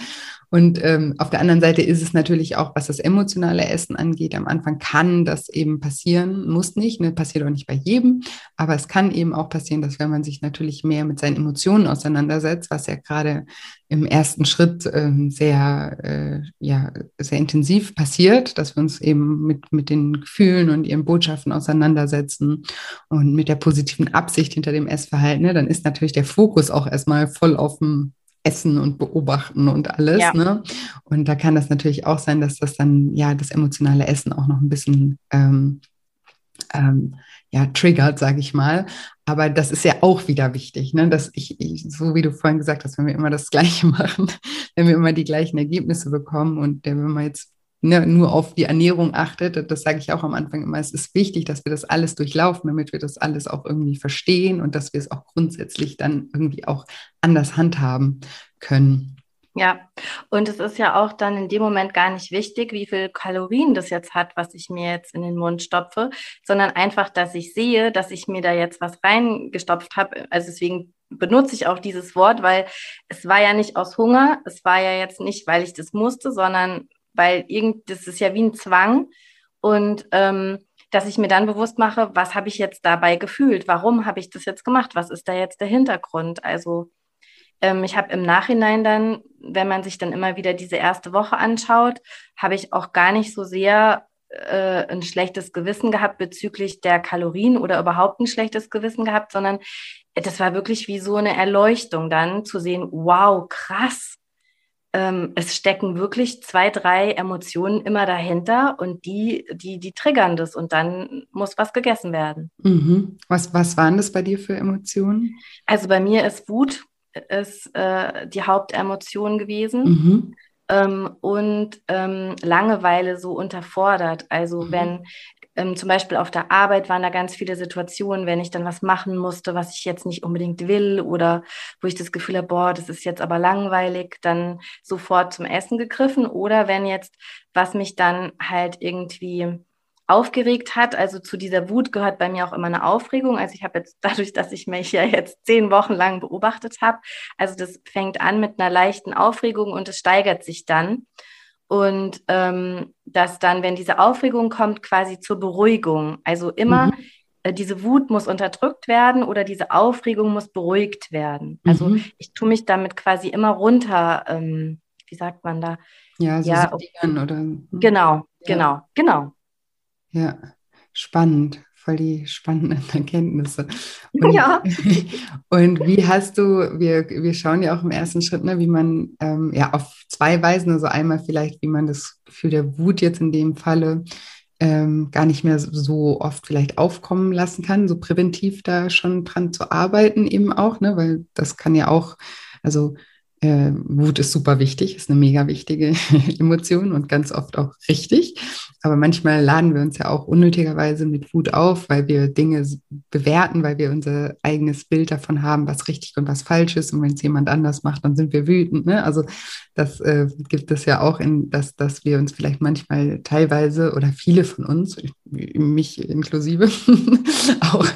Und ähm, auf der anderen Seite ist es natürlich auch, was das emotionale Essen angeht. Am Anfang kann das eben passieren, muss nicht, ne, passiert auch nicht bei jedem, aber es kann eben auch passieren, dass wenn man sich natürlich mehr mit seinen Emotionen auseinandersetzt, was ja gerade im ersten Schritt ähm, sehr, äh, ja, sehr intensiv passiert, dass wir uns eben mit, mit den Gefühlen und ihren Botschaften auseinandersetzen und mit der positiven Absicht hinter dem Essverhalten, ne, dann ist natürlich der Fokus auch erstmal voll auf dem Essen und Beobachten und alles. Ja. Ne? Und da kann das natürlich auch sein, dass das dann ja das emotionale Essen auch noch ein bisschen ähm, ähm, ja, triggert, sage ich mal. Aber das ist ja auch wieder wichtig, ne? dass ich, ich, so wie du vorhin gesagt hast, wenn wir immer das Gleiche machen, wenn wir immer die gleichen Ergebnisse bekommen und wenn man jetzt ne, nur auf die Ernährung achtet, das sage ich auch am Anfang immer, es ist wichtig, dass wir das alles durchlaufen, damit wir das alles auch irgendwie verstehen und dass wir es auch grundsätzlich dann irgendwie auch anders handhaben können. Ja, und es ist ja auch dann in dem Moment gar nicht wichtig, wie viel Kalorien das jetzt hat, was ich mir jetzt in den Mund stopfe, sondern einfach, dass ich sehe, dass ich mir da jetzt was reingestopft habe. Also deswegen benutze ich auch dieses Wort, weil es war ja nicht aus Hunger, es war ja jetzt nicht, weil ich das musste, sondern weil irgend, das ist ja wie ein Zwang. Und ähm, dass ich mir dann bewusst mache, was habe ich jetzt dabei gefühlt? Warum habe ich das jetzt gemacht? Was ist da jetzt der Hintergrund? Also ähm, ich habe im Nachhinein dann, wenn man sich dann immer wieder diese erste Woche anschaut, habe ich auch gar nicht so sehr äh, ein schlechtes Gewissen gehabt bezüglich der Kalorien oder überhaupt ein schlechtes Gewissen gehabt, sondern das war wirklich wie so eine Erleuchtung dann zu sehen, wow, krass, ähm, es stecken wirklich zwei, drei Emotionen immer dahinter und die, die, die triggern das und dann muss was gegessen werden. Mhm. Was, was waren das bei dir für Emotionen? Also bei mir ist Wut ist, äh, die Hauptemotion gewesen. Mhm. Ähm, und ähm, Langeweile so unterfordert. Also mhm. wenn ähm, zum Beispiel auf der Arbeit waren da ganz viele Situationen, wenn ich dann was machen musste, was ich jetzt nicht unbedingt will oder wo ich das Gefühl habe, boah, das ist jetzt aber langweilig, dann sofort zum Essen gegriffen. Oder wenn jetzt, was mich dann halt irgendwie aufgeregt hat. Also zu dieser Wut gehört bei mir auch immer eine Aufregung. Also ich habe jetzt dadurch, dass ich mich ja jetzt zehn Wochen lang beobachtet habe, also das fängt an mit einer leichten Aufregung und es steigert sich dann. Und ähm, dass dann, wenn diese Aufregung kommt, quasi zur Beruhigung. Also immer, mhm. äh, diese Wut muss unterdrückt werden oder diese Aufregung muss beruhigt werden. Also mhm. ich tue mich damit quasi immer runter, ähm, wie sagt man da? Ja, so ja, oder. Hm. Genau, ja. genau, genau. Ja, spannend voll die spannenden Erkenntnisse. Und, ja. und wie hast du, wir, wir schauen ja auch im ersten Schritt, ne, wie man ähm, ja auf zwei Weisen, also einmal vielleicht, wie man das Gefühl der Wut jetzt in dem Falle ähm, gar nicht mehr so oft vielleicht aufkommen lassen kann, so präventiv da schon dran zu arbeiten eben auch, ne, weil das kann ja auch, also äh, Wut ist super wichtig, ist eine mega wichtige Emotion und ganz oft auch richtig. Aber manchmal laden wir uns ja auch unnötigerweise mit Wut auf, weil wir Dinge bewerten, weil wir unser eigenes Bild davon haben, was richtig und was falsch ist. Und wenn es jemand anders macht, dann sind wir wütend. Ne? Also das äh, gibt es ja auch, in, dass, dass wir uns vielleicht manchmal teilweise oder viele von uns, mich inklusive, auch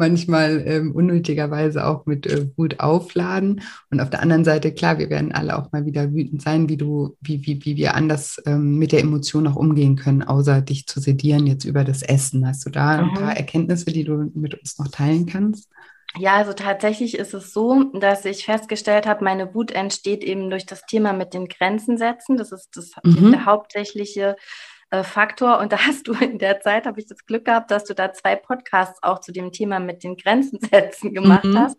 manchmal ähm, unnötigerweise auch mit äh, Wut aufladen. Und auf der anderen Seite, klar, wir werden alle auch mal wieder wütend sein, wie du, wie, wie, wie wir anders ähm, mit der Emotion auch umgehen können, außer dich zu sedieren jetzt über das Essen. Hast du da mhm. ein paar Erkenntnisse, die du mit uns noch teilen kannst? Ja, also tatsächlich ist es so, dass ich festgestellt habe, meine Wut entsteht eben durch das Thema mit den Grenzen setzen. Das ist das mhm. der hauptsächliche äh, Faktor. Und da hast du in der Zeit, habe ich das Glück gehabt, dass du da zwei Podcasts auch zu dem Thema mit den Grenzen setzen gemacht mhm. hast.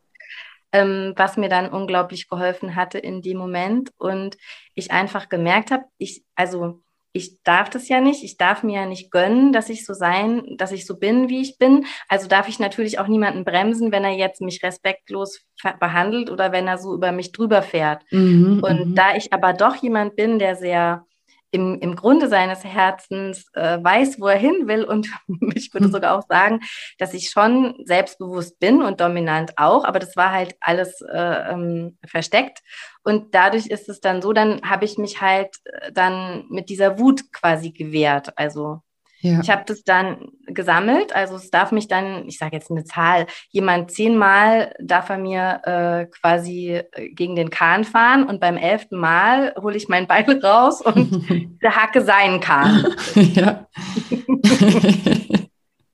Ähm, was mir dann unglaublich geholfen hatte in dem Moment. Und ich einfach gemerkt habe, ich, also ich darf das ja nicht, ich darf mir ja nicht gönnen, dass ich so sein, dass ich so bin, wie ich bin. Also darf ich natürlich auch niemanden bremsen, wenn er jetzt mich respektlos behandelt oder wenn er so über mich drüber fährt. Mhm, und mhm. da ich aber doch jemand bin, der sehr im, im Grunde seines Herzens äh, weiß, wo er hin will. Und ich würde hm. sogar auch sagen, dass ich schon selbstbewusst bin und dominant auch, aber das war halt alles äh, ähm, versteckt. Und dadurch ist es dann so, dann habe ich mich halt äh, dann mit dieser Wut quasi gewehrt. Also ja. Ich habe das dann gesammelt. Also es darf mich dann, ich sage jetzt eine Zahl, jemand zehnmal darf er mir äh, quasi äh, gegen den Kahn fahren und beim elften Mal hole ich mein Beil raus und hacke seinen Kahn. Ja.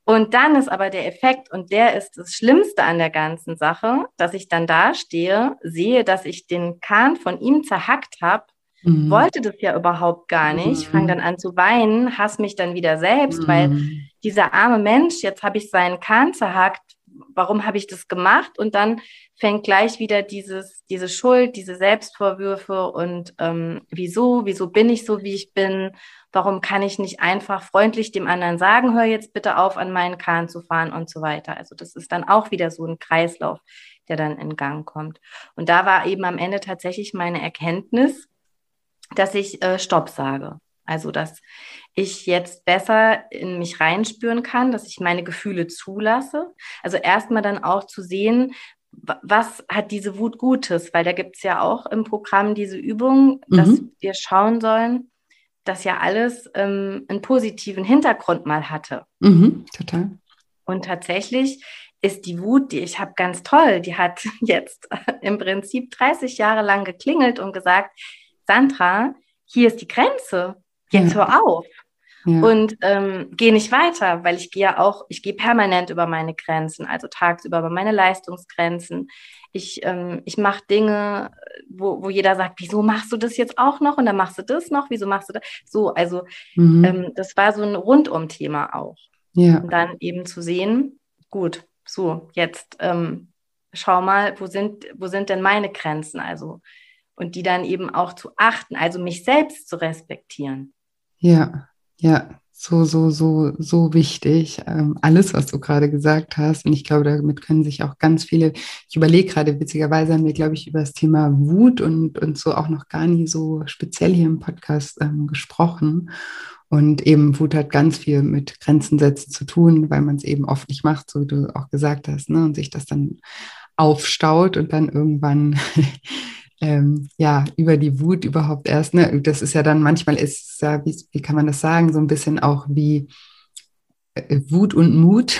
und dann ist aber der Effekt, und der ist das Schlimmste an der ganzen Sache, dass ich dann da stehe, sehe, dass ich den Kahn von ihm zerhackt habe mhm. wollte das ja überhaupt gar nicht, mhm. fange dann an zu weinen, hasse mich dann wieder selbst, mhm. weil dieser arme Mensch, jetzt habe ich seinen Kahn zerhackt, warum habe ich das gemacht? Und dann fängt gleich wieder dieses, diese Schuld, diese Selbstvorwürfe und ähm, wieso, wieso bin ich so, wie ich bin? Warum kann ich nicht einfach freundlich dem anderen sagen, hör jetzt bitte auf, an meinen Kahn zu fahren und so weiter. Also das ist dann auch wieder so ein Kreislauf, der dann in Gang kommt. Und da war eben am Ende tatsächlich meine Erkenntnis, dass ich äh, Stopp sage. Also, dass ich jetzt besser in mich reinspüren kann, dass ich meine Gefühle zulasse. Also erstmal dann auch zu sehen, was hat diese Wut Gutes? Weil da gibt es ja auch im Programm diese Übung, mhm. dass wir schauen sollen, dass ja alles ähm, einen positiven Hintergrund mal hatte. Mhm, total. Und tatsächlich ist die Wut, die ich habe, ganz toll. Die hat jetzt im Prinzip 30 Jahre lang geklingelt und gesagt, Sandra, hier ist die Grenze, jetzt ja. hör auf. Ja. Und ähm, geh nicht weiter, weil ich gehe ja auch, ich gehe permanent über meine Grenzen, also tagsüber über meine Leistungsgrenzen. Ich, ähm, ich mache Dinge, wo, wo jeder sagt, wieso machst du das jetzt auch noch und dann machst du das noch, wieso machst du das? So, also mhm. ähm, das war so ein Rundum-Thema auch. Ja. Und dann eben zu sehen, gut, so, jetzt ähm, schau mal, wo sind, wo sind denn meine Grenzen? Also und die dann eben auch zu achten, also mich selbst zu respektieren. Ja, ja, so, so, so, so wichtig. Ähm, alles, was du gerade gesagt hast. Und ich glaube, damit können sich auch ganz viele, ich überlege gerade, witzigerweise haben wir, glaube ich, über das Thema Wut und, und so auch noch gar nie so speziell hier im Podcast ähm, gesprochen. Und eben Wut hat ganz viel mit Grenzen setzen zu tun, weil man es eben oft nicht macht, so wie du auch gesagt hast, ne? und sich das dann aufstaut und dann irgendwann ähm, ja, über die Wut überhaupt erst, ne? Das ist ja dann manchmal ist ja, wie, wie kann man das sagen, so ein bisschen auch wie äh, Wut und Mut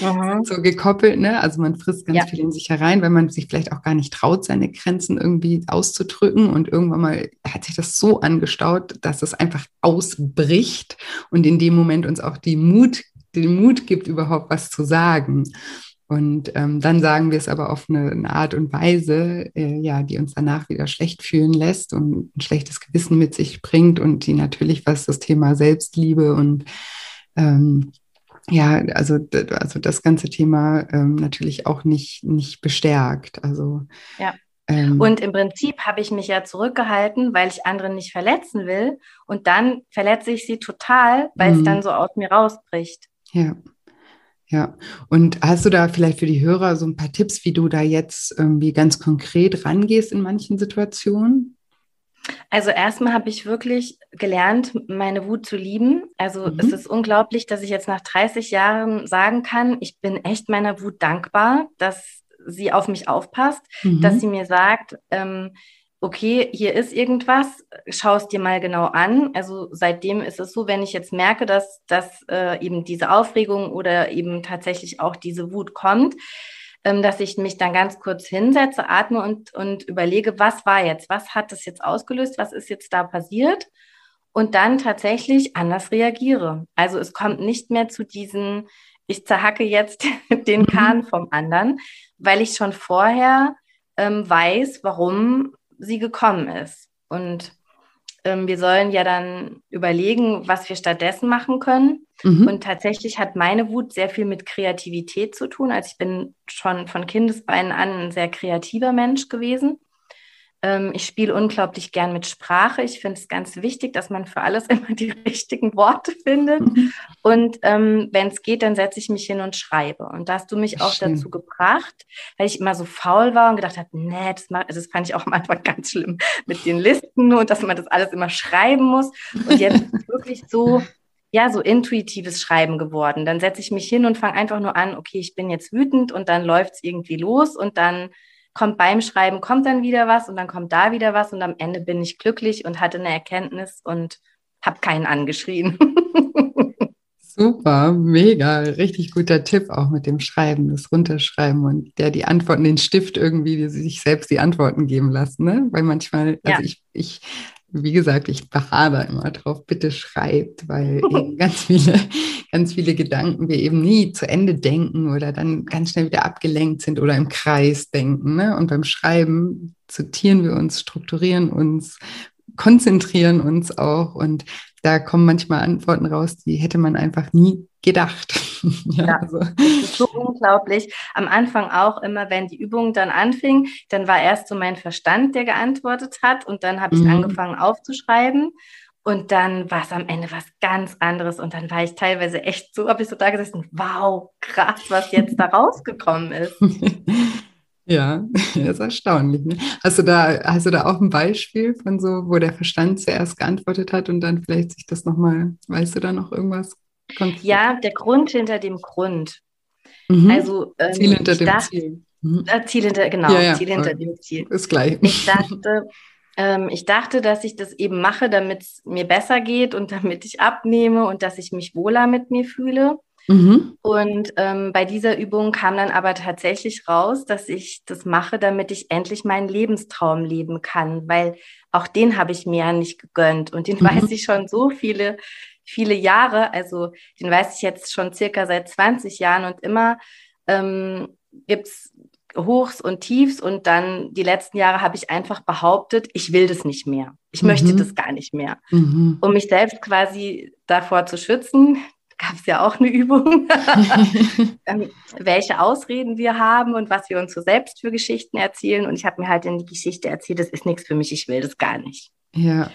mhm. so gekoppelt, ne? Also man frisst ganz ja. viel in sich herein, weil man sich vielleicht auch gar nicht traut, seine Grenzen irgendwie auszudrücken. Und irgendwann mal hat sich das so angestaut, dass es einfach ausbricht und in dem Moment uns auch die Mut, den Mut gibt, überhaupt was zu sagen. Und ähm, dann sagen wir es aber auf eine, eine Art und Weise, äh, ja, die uns danach wieder schlecht fühlen lässt und ein schlechtes Gewissen mit sich bringt und die natürlich, was das Thema Selbstliebe und ähm, ja, also, also das ganze Thema ähm, natürlich auch nicht, nicht bestärkt. Also ja. Ähm, und im Prinzip habe ich mich ja zurückgehalten, weil ich andere nicht verletzen will. Und dann verletze ich sie total, weil es mhm. dann so aus mir rausbricht. Ja. Ja, und hast du da vielleicht für die Hörer so ein paar Tipps, wie du da jetzt irgendwie ganz konkret rangehst in manchen Situationen? Also erstmal habe ich wirklich gelernt, meine Wut zu lieben. Also mhm. es ist unglaublich, dass ich jetzt nach 30 Jahren sagen kann, ich bin echt meiner Wut dankbar, dass sie auf mich aufpasst, mhm. dass sie mir sagt, ähm, okay, hier ist irgendwas, schau es dir mal genau an. Also seitdem ist es so, wenn ich jetzt merke, dass, dass äh, eben diese Aufregung oder eben tatsächlich auch diese Wut kommt, ähm, dass ich mich dann ganz kurz hinsetze, atme und, und überlege, was war jetzt, was hat das jetzt ausgelöst, was ist jetzt da passiert und dann tatsächlich anders reagiere. Also es kommt nicht mehr zu diesen, ich zerhacke jetzt den mhm. Kahn vom anderen, weil ich schon vorher ähm, weiß, warum sie gekommen ist. Und ähm, wir sollen ja dann überlegen, was wir stattdessen machen können. Mhm. Und tatsächlich hat meine Wut sehr viel mit Kreativität zu tun. Also ich bin schon von Kindesbeinen an ein sehr kreativer Mensch gewesen. Ähm, ich spiele unglaublich gern mit Sprache. Ich finde es ganz wichtig, dass man für alles immer die richtigen Worte findet. Mhm. Und ähm, wenn es geht, dann setze ich mich hin und schreibe. Und da hast du mich auch Schön. dazu gebracht, weil ich immer so faul war und gedacht habe, nee, das, mach, das fand ich auch am Anfang ganz schlimm mit den Listen und dass man das alles immer schreiben muss. Und jetzt ist es wirklich so, ja, so intuitives Schreiben geworden. Dann setze ich mich hin und fange einfach nur an, okay, ich bin jetzt wütend und dann läuft es irgendwie los und dann kommt beim Schreiben, kommt dann wieder was und dann kommt da wieder was und am Ende bin ich glücklich und hatte eine Erkenntnis und habe keinen angeschrien. Super, mega, richtig guter Tipp auch mit dem Schreiben, das Runterschreiben und der die Antworten, den Stift irgendwie, die sich selbst die Antworten geben lassen, ne? Weil manchmal, also ja. ich, ich wie gesagt, ich beharre da immer drauf, bitte schreibt, weil eben ganz viele, ganz viele Gedanken wir eben nie zu Ende denken oder dann ganz schnell wieder abgelenkt sind oder im Kreis denken. Ne? Und beim Schreiben sortieren wir uns, strukturieren uns, konzentrieren uns auch und da kommen manchmal Antworten raus, die hätte man einfach nie gedacht. ja, ja also. so unglaublich. Am Anfang auch immer, wenn die Übung dann anfing, dann war erst so mein Verstand, der geantwortet hat und dann habe ich mhm. angefangen aufzuschreiben. Und dann war es am Ende was ganz anderes. Und dann war ich teilweise echt so, habe ich so da gesessen, wow, krass, was jetzt da rausgekommen ist. Ja, das ist erstaunlich. Ne? Hast, du da, hast du da auch ein Beispiel von so, wo der Verstand zuerst geantwortet hat und dann vielleicht sich das nochmal, weißt du da noch irgendwas? Konkret? Ja, der Grund hinter dem Grund. Mhm. Also, ähm, Ziel hinter dem dachte, Ziel. Mhm. Äh, Ziel hinter, genau, ja, ja, Ziel hinter ja. dem Ziel. Ist gleich. Ich dachte, ähm, ich dachte, dass ich das eben mache, damit es mir besser geht und damit ich abnehme und dass ich mich wohler mit mir fühle. Mhm. Und ähm, bei dieser Übung kam dann aber tatsächlich raus, dass ich das mache, damit ich endlich meinen Lebenstraum leben kann, weil auch den habe ich mir ja nicht gegönnt und den mhm. weiß ich schon so viele, viele Jahre. Also den weiß ich jetzt schon circa seit 20 Jahren und immer ähm, gibt es Hochs und Tiefs und dann die letzten Jahre habe ich einfach behauptet, ich will das nicht mehr. Ich mhm. möchte das gar nicht mehr. Mhm. Um mich selbst quasi davor zu schützen, gab es ja auch eine Übung, ähm, welche Ausreden wir haben und was wir uns so selbst für Geschichten erzählen. Und ich habe mir halt in die Geschichte erzählt, das ist nichts für mich, ich will das gar nicht. Ja.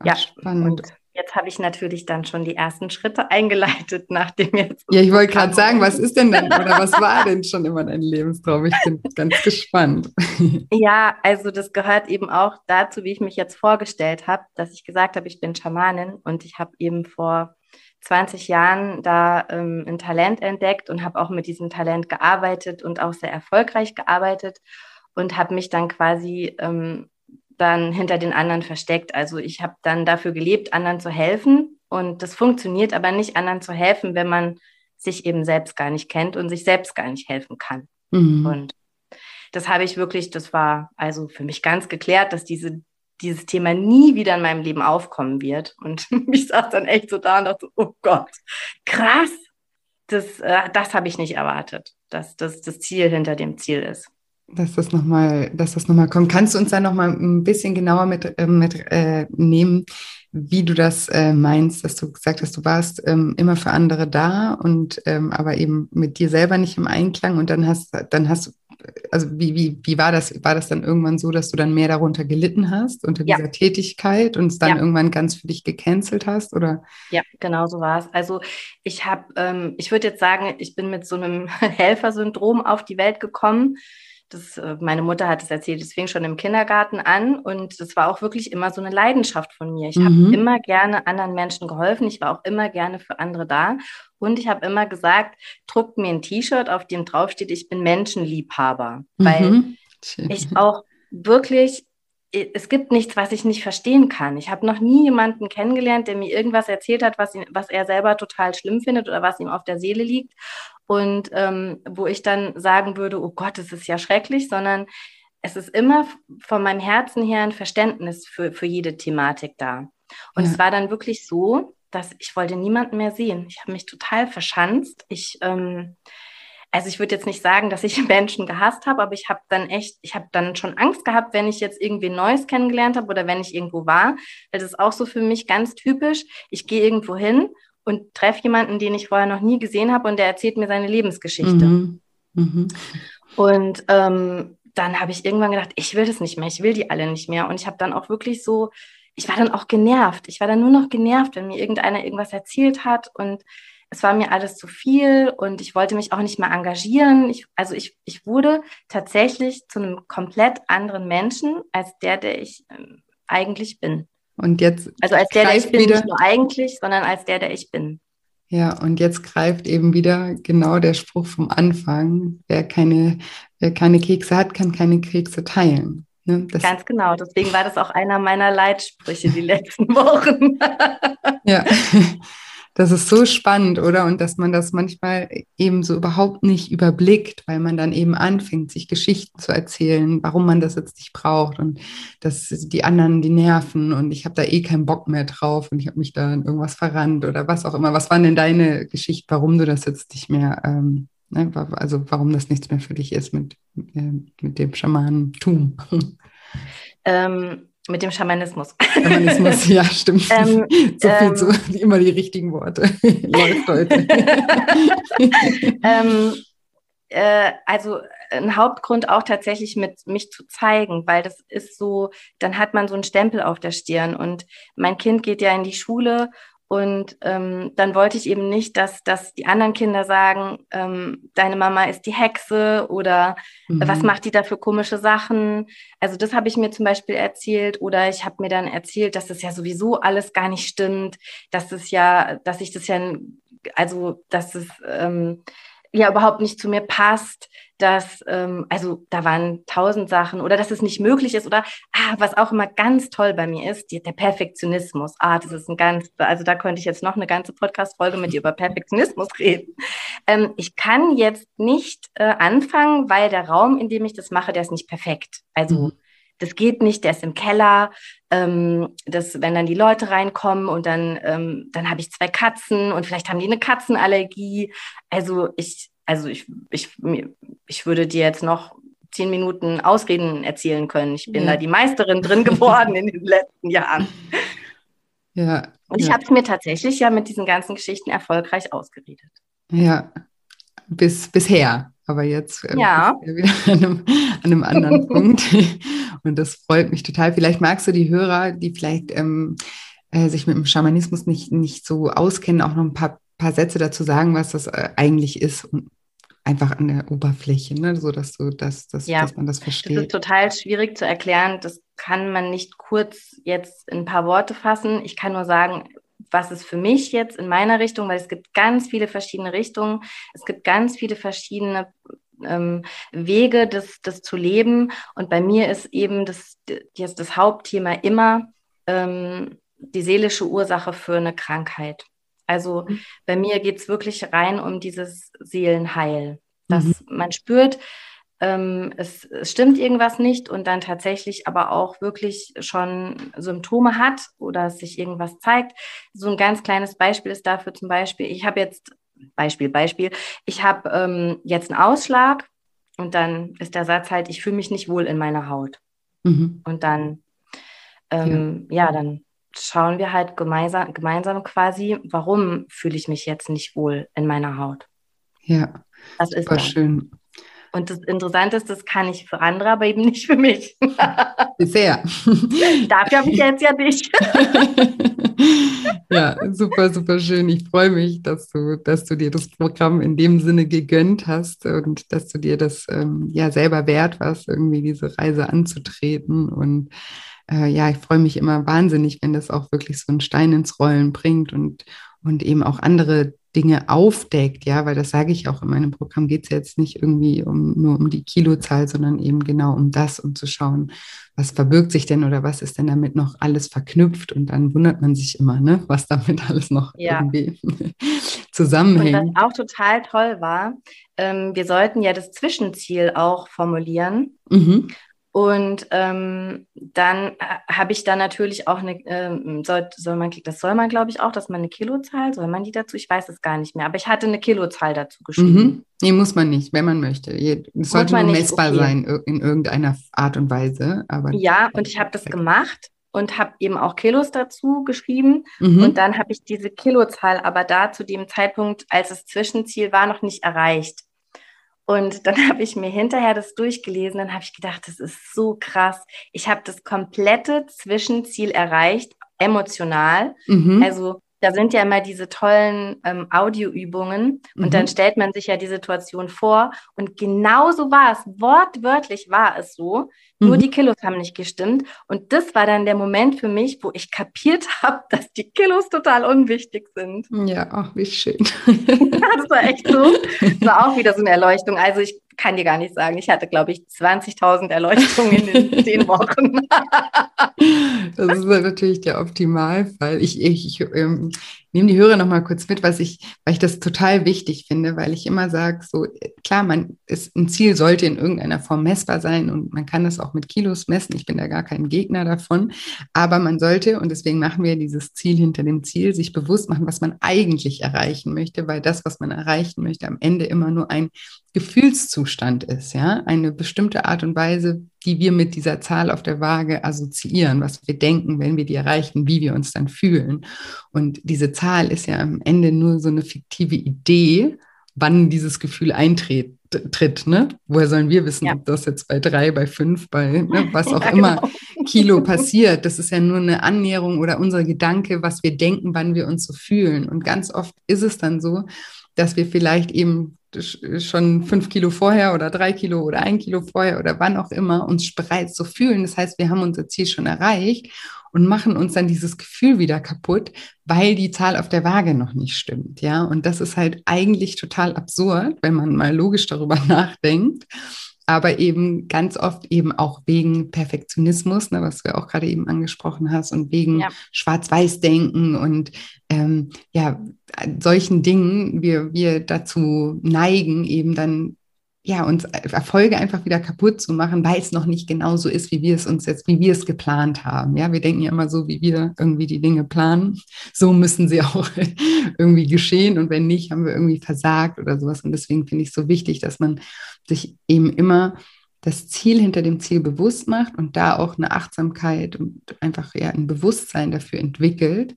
Ach, ja, spannend. Und jetzt habe ich natürlich dann schon die ersten Schritte eingeleitet, nachdem jetzt. Ja, ich wollte gerade sagen, was ist denn dann oder was war denn schon immer dein Lebenstraum? Ich bin ganz gespannt. Ja, also das gehört eben auch dazu, wie ich mich jetzt vorgestellt habe, dass ich gesagt habe, ich bin Schamanin und ich habe eben vor 20 Jahren da ähm, ein Talent entdeckt und habe auch mit diesem Talent gearbeitet und auch sehr erfolgreich gearbeitet und habe mich dann quasi ähm, dann hinter den anderen versteckt. Also ich habe dann dafür gelebt, anderen zu helfen und das funktioniert aber nicht, anderen zu helfen, wenn man sich eben selbst gar nicht kennt und sich selbst gar nicht helfen kann. Mhm. Und das habe ich wirklich, das war also für mich ganz geklärt, dass diese dieses Thema nie wieder in meinem Leben aufkommen wird. Und ich saß dann echt so da und dachte, oh Gott, krass, das, äh, das habe ich nicht erwartet, dass das das Ziel hinter dem Ziel ist. Dass das nochmal, dass das nochmal kommt. Kannst du uns da nochmal ein bisschen genauer mit, äh, mit äh, nehmen, wie du das äh, meinst, dass du gesagt hast, du warst ähm, immer für andere da und ähm, aber eben mit dir selber nicht im Einklang und dann hast, dann hast du also wie, wie, wie war das? War das dann irgendwann so, dass du dann mehr darunter gelitten hast, unter ja. dieser Tätigkeit und es dann ja. irgendwann ganz für dich gecancelt hast? Oder? Ja, genau so war es. Also ich habe, ähm, ich würde jetzt sagen, ich bin mit so einem Helfersyndrom auf die Welt gekommen. Das, äh, meine Mutter hat es erzählt, es fing schon im Kindergarten an und das war auch wirklich immer so eine Leidenschaft von mir. Ich mhm. habe immer gerne anderen Menschen geholfen, ich war auch immer gerne für andere da und ich habe immer gesagt, druckt mir ein T-Shirt, auf dem draufsteht, ich bin Menschenliebhaber, weil mhm. ich auch wirklich es gibt nichts, was ich nicht verstehen kann. Ich habe noch nie jemanden kennengelernt, der mir irgendwas erzählt hat, was, ihn, was er selber total schlimm findet oder was ihm auf der Seele liegt und ähm, wo ich dann sagen würde, oh Gott, das ist ja schrecklich, sondern es ist immer von meinem Herzen her ein Verständnis für, für jede Thematik da. Und ja. es war dann wirklich so, dass ich wollte niemanden mehr sehen. Ich habe mich total verschanzt. Ich, ähm, also ich würde jetzt nicht sagen, dass ich Menschen gehasst habe, aber ich habe dann echt, ich habe dann schon Angst gehabt, wenn ich jetzt irgendwie Neues kennengelernt habe oder wenn ich irgendwo war. Das ist auch so für mich ganz typisch. Ich gehe irgendwo hin und treffe jemanden, den ich vorher noch nie gesehen habe und der erzählt mir seine Lebensgeschichte. Mhm. Mhm. Und ähm, dann habe ich irgendwann gedacht, ich will das nicht mehr, ich will die alle nicht mehr. Und ich habe dann auch wirklich so, ich war dann auch genervt. Ich war dann nur noch genervt, wenn mir irgendeiner irgendwas erzählt hat und es war mir alles zu viel und ich wollte mich auch nicht mehr engagieren. Ich, also ich, ich wurde tatsächlich zu einem komplett anderen Menschen als der, der ich ähm, eigentlich bin. Und jetzt. Also als der, der ich bin, wieder, nicht nur eigentlich, sondern als der, der ich bin. Ja, und jetzt greift eben wieder genau der Spruch vom Anfang. Wer keine, wer keine Kekse hat, kann keine Kekse teilen. Ne? Ganz genau. Deswegen war das auch einer meiner Leitsprüche die letzten Wochen. ja. Das ist so spannend, oder? Und dass man das manchmal eben so überhaupt nicht überblickt, weil man dann eben anfängt, sich Geschichten zu erzählen, warum man das jetzt nicht braucht und dass die anderen die nerven und ich habe da eh keinen Bock mehr drauf und ich habe mich da in irgendwas verrannt oder was auch immer. Was waren denn deine Geschichten, warum du das jetzt nicht mehr, ähm, ne? also warum das nichts mehr für dich ist mit, äh, mit dem Schamanentum? Ähm, mit dem Schamanismus. Schamanismus, ja, stimmt. Ähm, so viel ähm, zu, immer die richtigen Worte. Läuft heute. ähm, äh, also ein Hauptgrund auch tatsächlich mit mich zu zeigen, weil das ist so, dann hat man so einen Stempel auf der Stirn und mein Kind geht ja in die Schule und ähm, dann wollte ich eben nicht, dass, dass die anderen Kinder sagen, ähm, deine Mama ist die Hexe oder mhm. was macht die da für komische Sachen. Also das habe ich mir zum Beispiel erzählt oder ich habe mir dann erzählt, dass das ja sowieso alles gar nicht stimmt, dass es ja, dass ich das ja, also dass es ähm, ja überhaupt nicht zu mir passt, dass, ähm, also da waren tausend Sachen oder dass es nicht möglich ist oder, ah, was auch immer ganz toll bei mir ist, die, der Perfektionismus. Ah, das ist ein ganz, also da könnte ich jetzt noch eine ganze Podcast-Folge mit dir über Perfektionismus reden. Ähm, ich kann jetzt nicht äh, anfangen, weil der Raum, in dem ich das mache, der ist nicht perfekt. Also mhm. Das geht nicht, der ist im Keller. Ähm, das, wenn dann die Leute reinkommen und dann, ähm, dann habe ich zwei Katzen und vielleicht haben die eine Katzenallergie. Also ich, also ich, ich, ich würde dir jetzt noch zehn Minuten Ausreden erzählen können. Ich bin ja. da die Meisterin drin geworden in den letzten Jahren. Ja. Und ich ja. habe es mir tatsächlich ja mit diesen ganzen Geschichten erfolgreich ausgeredet. Ja, bis bisher. Aber jetzt äh, ja. wieder an einem, an einem anderen Punkt. Und das freut mich total. Vielleicht magst du die Hörer, die vielleicht ähm, äh, sich mit dem Schamanismus nicht, nicht so auskennen, auch noch ein paar, paar Sätze dazu sagen, was das äh, eigentlich ist und einfach an der Oberfläche, ne? so dass du das, das ja, dass man das versteht. Das ist total schwierig zu erklären. Das kann man nicht kurz jetzt in ein paar Worte fassen. Ich kann nur sagen, was ist für mich jetzt in meiner Richtung, weil es gibt ganz viele verschiedene Richtungen, es gibt ganz viele verschiedene ähm, Wege, das, das zu leben. Und bei mir ist eben das, das, das Hauptthema immer ähm, die seelische Ursache für eine Krankheit. Also bei mir geht es wirklich rein um dieses Seelenheil, dass mhm. man spürt, ähm, es, es, stimmt irgendwas nicht und dann tatsächlich aber auch wirklich schon Symptome hat oder sich irgendwas zeigt. So ein ganz kleines Beispiel ist dafür zum Beispiel, ich habe jetzt, Beispiel, Beispiel, ich habe ähm, jetzt einen Ausschlag und dann ist der Satz halt, ich fühle mich nicht wohl in meiner Haut. Mhm. Und dann, ähm, ja. ja, dann schauen wir halt gemeinsam, gemeinsam quasi, warum fühle ich mich jetzt nicht wohl in meiner Haut. Ja, das ist super schön. Und das Interessante ist, das kann ich für andere, aber eben nicht für mich. Sehr. Dafür habe ich jetzt ja dich. ja, super, super schön. Ich freue mich, dass du, dass du dir das Programm in dem Sinne gegönnt hast und dass du dir das ähm, ja selber wert warst, irgendwie diese Reise anzutreten. Und äh, ja, ich freue mich immer wahnsinnig, wenn das auch wirklich so einen Stein ins Rollen bringt und, und eben auch andere Dinge aufdeckt, ja, weil das sage ich auch in meinem Programm, geht es jetzt nicht irgendwie um nur um die Kilozahl, sondern eben genau um das, um zu schauen, was verbirgt sich denn oder was ist denn damit noch alles verknüpft und dann wundert man sich immer, ne, was damit alles noch ja. irgendwie zusammenhängt. Und was auch total toll war, ähm, wir sollten ja das Zwischenziel auch formulieren. Mhm. Und ähm, dann äh, habe ich da natürlich auch eine, ähm, soll, soll man, das soll man, glaube ich, auch, dass man eine Kilozahl, soll man die dazu? Ich weiß es gar nicht mehr, aber ich hatte eine Kilozahl dazu geschrieben. Mhm. Nee, muss man nicht, wenn man möchte. Es sollte nur messbar okay. sein in irgendeiner Art und Weise. Aber ja, und ich habe das gemacht und habe eben auch Kilos dazu geschrieben. Mhm. Und dann habe ich diese Kilozahl aber da zu dem Zeitpunkt, als das Zwischenziel war, noch nicht erreicht. Und dann habe ich mir hinterher das durchgelesen, dann habe ich gedacht, das ist so krass. Ich habe das komplette Zwischenziel erreicht, emotional. Mhm. Also da sind ja immer diese tollen ähm, Audioübungen und mhm. dann stellt man sich ja die Situation vor und genau so war es, wortwörtlich war es so, mhm. nur die Kilos haben nicht gestimmt und das war dann der Moment für mich, wo ich kapiert habe, dass die Kilos total unwichtig sind. Ja, ach, wie schön. das war echt so. Das war auch wieder so eine Erleuchtung. Also ich kann dir gar nicht sagen. Ich hatte, glaube ich, 20.000 Erleuchtungen in zehn Wochen. das ist natürlich der Optimalfall. Ich, ich, ich ähm, nehme die Hörer noch mal kurz mit, was ich, weil ich das total wichtig finde, weil ich immer sage, so klar, man ist ein Ziel sollte in irgendeiner Form messbar sein und man kann das auch mit Kilos messen. Ich bin da gar kein Gegner davon, aber man sollte und deswegen machen wir dieses Ziel hinter dem Ziel, sich bewusst machen, was man eigentlich erreichen möchte, weil das, was man erreichen möchte, am Ende immer nur ein Gefühlszustand ist, ja, eine bestimmte Art und Weise, die wir mit dieser Zahl auf der Waage assoziieren, was wir denken, wenn wir die erreichen, wie wir uns dann fühlen. Und diese Zahl ist ja am Ende nur so eine fiktive Idee, wann dieses Gefühl eintritt. Tritt, ne? Woher sollen wir wissen, ja. ob das jetzt bei drei, bei fünf, bei ne, was auch ja, immer genau. Kilo passiert? Das ist ja nur eine Annäherung oder unser Gedanke, was wir denken, wann wir uns so fühlen. Und ganz oft ist es dann so, dass wir vielleicht eben schon fünf Kilo vorher oder drei Kilo oder ein Kilo vorher oder wann auch immer uns bereits so fühlen. Das heißt, wir haben unser Ziel schon erreicht und machen uns dann dieses Gefühl wieder kaputt, weil die Zahl auf der Waage noch nicht stimmt. Ja, und das ist halt eigentlich total absurd, wenn man mal logisch darüber nachdenkt aber eben ganz oft eben auch wegen Perfektionismus, ne, was du ja auch gerade eben angesprochen hast, und wegen ja. Schwarz-Weiß-Denken und ähm, ja, solchen Dingen wir, wir dazu neigen, eben dann ja, uns Erfolge einfach wieder kaputt zu machen, weil es noch nicht genau so ist, wie wir es uns jetzt, wie wir es geplant haben. Ja, wir denken ja immer so, wie wir irgendwie die Dinge planen. So müssen sie auch irgendwie geschehen. Und wenn nicht, haben wir irgendwie versagt oder sowas. Und deswegen finde ich es so wichtig, dass man sich eben immer das Ziel hinter dem Ziel bewusst macht und da auch eine Achtsamkeit und einfach ja ein Bewusstsein dafür entwickelt,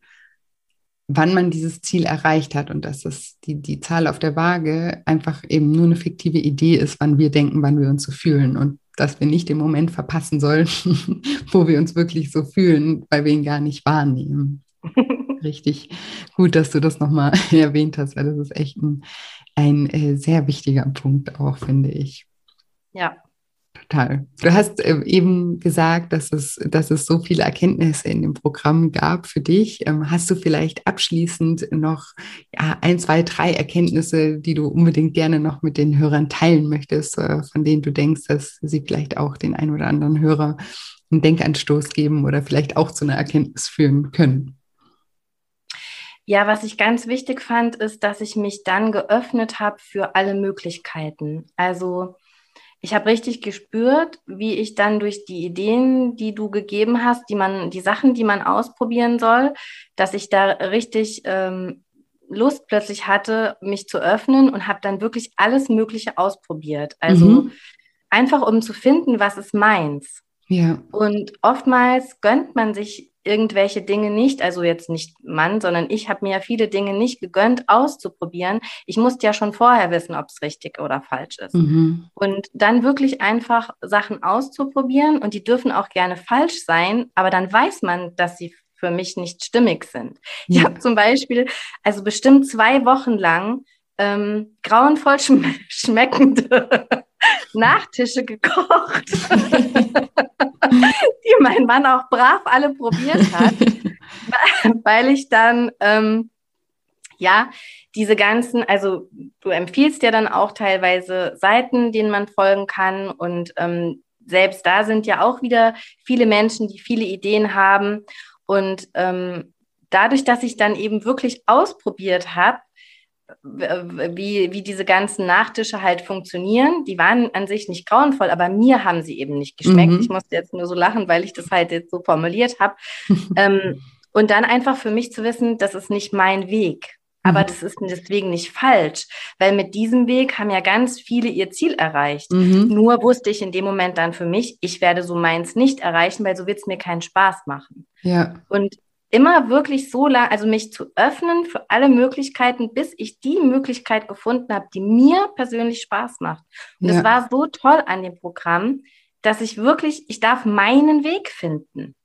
wann man dieses Ziel erreicht hat und dass es die, die Zahl auf der Waage einfach eben nur eine fiktive Idee ist, wann wir denken, wann wir uns so fühlen und dass wir nicht den Moment verpassen sollen, wo wir uns wirklich so fühlen, weil wir ihn gar nicht wahrnehmen. Richtig gut, dass du das nochmal erwähnt hast, weil das ist echt ein, ein äh, sehr wichtiger Punkt auch, finde ich. Ja, total. Du hast äh, eben gesagt, dass es, dass es so viele Erkenntnisse in dem Programm gab für dich. Ähm, hast du vielleicht abschließend noch ja, ein, zwei, drei Erkenntnisse, die du unbedingt gerne noch mit den Hörern teilen möchtest, äh, von denen du denkst, dass sie vielleicht auch den einen oder anderen Hörer einen Denkanstoß geben oder vielleicht auch zu einer Erkenntnis führen können? Ja, was ich ganz wichtig fand, ist, dass ich mich dann geöffnet habe für alle Möglichkeiten. Also ich habe richtig gespürt, wie ich dann durch die Ideen, die du gegeben hast, die man, die Sachen, die man ausprobieren soll, dass ich da richtig ähm, Lust plötzlich hatte, mich zu öffnen und habe dann wirklich alles Mögliche ausprobiert. Also mhm. einfach um zu finden, was ist meins. Ja. Und oftmals gönnt man sich irgendwelche Dinge nicht, also jetzt nicht Mann, sondern ich habe mir ja viele Dinge nicht gegönnt, auszuprobieren. Ich musste ja schon vorher wissen, ob es richtig oder falsch ist. Mhm. Und dann wirklich einfach Sachen auszuprobieren und die dürfen auch gerne falsch sein, aber dann weiß man, dass sie für mich nicht stimmig sind. Ja. Ich habe zum Beispiel, also bestimmt zwei Wochen lang ähm, grauenvoll schm schmeckende Nachtische gekocht, die mein Mann auch brav alle probiert hat, weil ich dann, ähm, ja, diese ganzen, also du empfiehlst ja dann auch teilweise Seiten, denen man folgen kann und ähm, selbst da sind ja auch wieder viele Menschen, die viele Ideen haben und ähm, dadurch, dass ich dann eben wirklich ausprobiert habe, wie, wie diese ganzen Nachtische halt funktionieren. Die waren an sich nicht grauenvoll, aber mir haben sie eben nicht geschmeckt. Mhm. Ich musste jetzt nur so lachen, weil ich das halt jetzt so formuliert habe. ähm, und dann einfach für mich zu wissen, das ist nicht mein Weg. Aber mhm. das ist deswegen nicht falsch, weil mit diesem Weg haben ja ganz viele ihr Ziel erreicht. Mhm. Nur wusste ich in dem Moment dann für mich, ich werde so meins nicht erreichen, weil so wird es mir keinen Spaß machen. Ja. Und immer wirklich so lang, also mich zu öffnen für alle Möglichkeiten, bis ich die Möglichkeit gefunden habe, die mir persönlich Spaß macht. Und es ja. war so toll an dem Programm, dass ich wirklich, ich darf meinen Weg finden.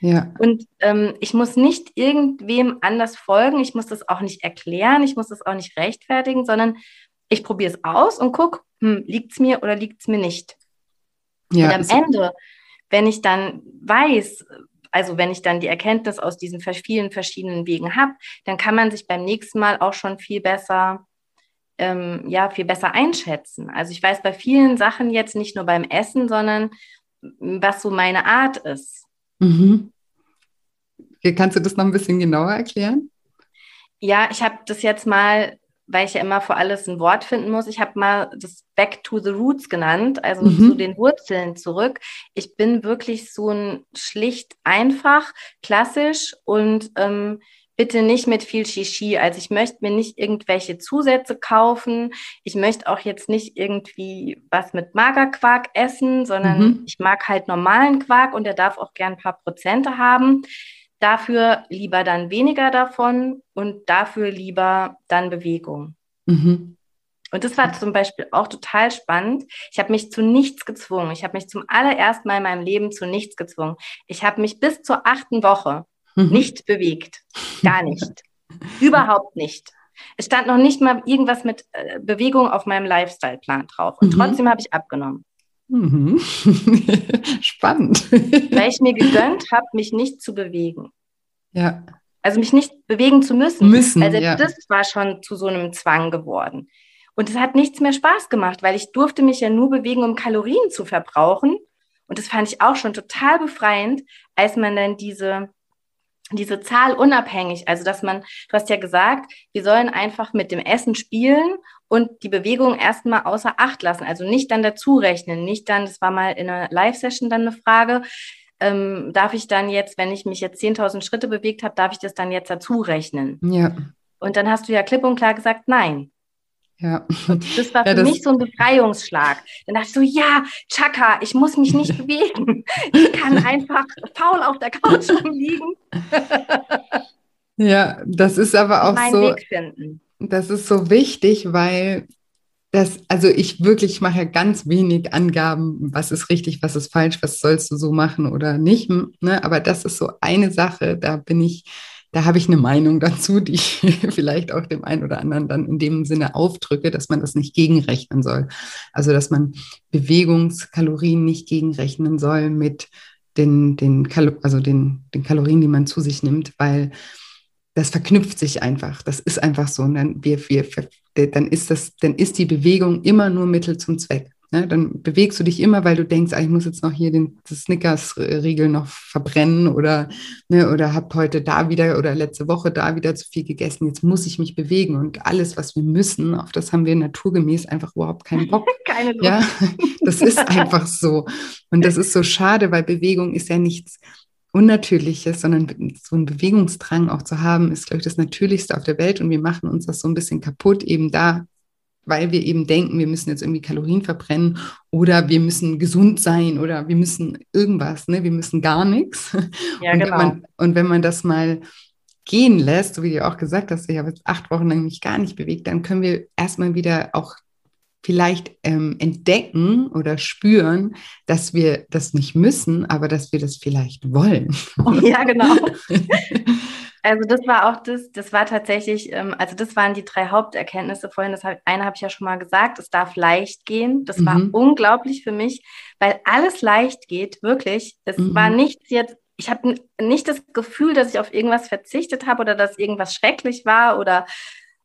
Ja. Und ähm, ich muss nicht irgendwem anders folgen, ich muss das auch nicht erklären, ich muss das auch nicht rechtfertigen, sondern ich probiere es aus und gucke, hm, liegt es mir oder liegt es mir nicht. Ja, und am Ende, wenn ich dann weiß, also wenn ich dann die Erkenntnis aus diesen vielen verschiedenen Wegen habe, dann kann man sich beim nächsten Mal auch schon viel besser ähm, ja, viel besser einschätzen. Also ich weiß bei vielen Sachen jetzt nicht nur beim Essen, sondern was so meine Art ist. Mhm. Kannst du das noch ein bisschen genauer erklären? Ja, ich habe das jetzt mal, weil ich ja immer vor alles ein Wort finden muss, ich habe mal das Back to the Roots genannt, also mhm. zu den Wurzeln zurück. Ich bin wirklich so ein schlicht einfach, klassisch und ähm, bitte nicht mit viel Shishi. Also ich möchte mir nicht irgendwelche Zusätze kaufen. Ich möchte auch jetzt nicht irgendwie was mit Magerquark essen, sondern mhm. ich mag halt normalen Quark und der darf auch gern ein paar Prozente haben. Dafür lieber dann weniger davon und dafür lieber dann Bewegung. Mhm. Und das war zum Beispiel auch total spannend. Ich habe mich zu nichts gezwungen. Ich habe mich zum allerersten Mal in meinem Leben zu nichts gezwungen. Ich habe mich bis zur achten Woche mhm. nicht bewegt. Gar nicht. Überhaupt nicht. Es stand noch nicht mal irgendwas mit äh, Bewegung auf meinem Lifestyle-Plan drauf. Und mhm. trotzdem habe ich abgenommen. Mhm. Spannend. Weil ich mir gegönnt habe, mich nicht zu bewegen. Ja. Also mich nicht bewegen zu müssen. Müssen. Also ja. das war schon zu so einem Zwang geworden. Und es hat nichts mehr Spaß gemacht, weil ich durfte mich ja nur bewegen, um Kalorien zu verbrauchen. Und das fand ich auch schon total befreiend, als man dann diese, diese Zahl unabhängig, also dass man, du hast ja gesagt, wir sollen einfach mit dem Essen spielen und die Bewegung erstmal außer Acht lassen, also nicht dann dazu rechnen, nicht dann, das war mal in einer Live-Session dann eine Frage, ähm, darf ich dann jetzt, wenn ich mich jetzt 10.000 Schritte bewegt habe, darf ich das dann jetzt dazu rechnen? Ja. Und dann hast du ja klipp und klar gesagt, nein. Ja. das war für ja, mich so ein Befreiungsschlag. Dann dachte ich so, ja, Chaka, ich muss mich nicht bewegen. Ich kann einfach faul auf der Couch rumliegen. ja, das ist aber auch so. Das ist so wichtig, weil das, also ich wirklich mache ganz wenig Angaben, was ist richtig, was ist falsch, was sollst du so machen oder nicht. Ne? Aber das ist so eine Sache, da bin ich, da habe ich eine Meinung dazu, die ich vielleicht auch dem einen oder anderen dann in dem Sinne aufdrücke, dass man das nicht gegenrechnen soll. Also dass man Bewegungskalorien nicht gegenrechnen soll mit den, den, Kalo also den, den Kalorien, die man zu sich nimmt, weil das verknüpft sich einfach. Das ist einfach so. Und dann, wir, wir, dann, ist das, dann ist die Bewegung immer nur Mittel zum Zweck. Ne? Dann bewegst du dich immer, weil du denkst, ah, ich muss jetzt noch hier den Snickers-Riegel noch verbrennen oder, ne, oder habe heute da wieder oder letzte Woche da wieder zu viel gegessen. Jetzt muss ich mich bewegen. Und alles, was wir müssen, auf das haben wir naturgemäß einfach überhaupt keinen Bock. Keine Lust. Ja, das ist einfach so. Und das ist so schade, weil Bewegung ist ja nichts Unnatürliches, sondern so einen Bewegungsdrang auch zu haben, ist, glaube ich, das Natürlichste auf der Welt. Und wir machen uns das so ein bisschen kaputt, eben da, weil wir eben denken, wir müssen jetzt irgendwie Kalorien verbrennen oder wir müssen gesund sein oder wir müssen irgendwas, ne? wir müssen gar nichts. Ja, und, genau. wenn man, und wenn man das mal gehen lässt, so wie du auch gesagt hast, ich habe jetzt acht Wochen lang mich gar nicht bewegt, dann können wir erstmal wieder auch vielleicht ähm, entdecken oder spüren, dass wir das nicht müssen, aber dass wir das vielleicht wollen. Ja, genau. Also das war auch das, das war tatsächlich, ähm, also das waren die drei Haupterkenntnisse vorhin. Das eine habe ich ja schon mal gesagt, es darf leicht gehen. Das mhm. war unglaublich für mich, weil alles leicht geht, wirklich. Es mhm. war nichts jetzt, ich habe nicht das Gefühl, dass ich auf irgendwas verzichtet habe oder dass irgendwas schrecklich war oder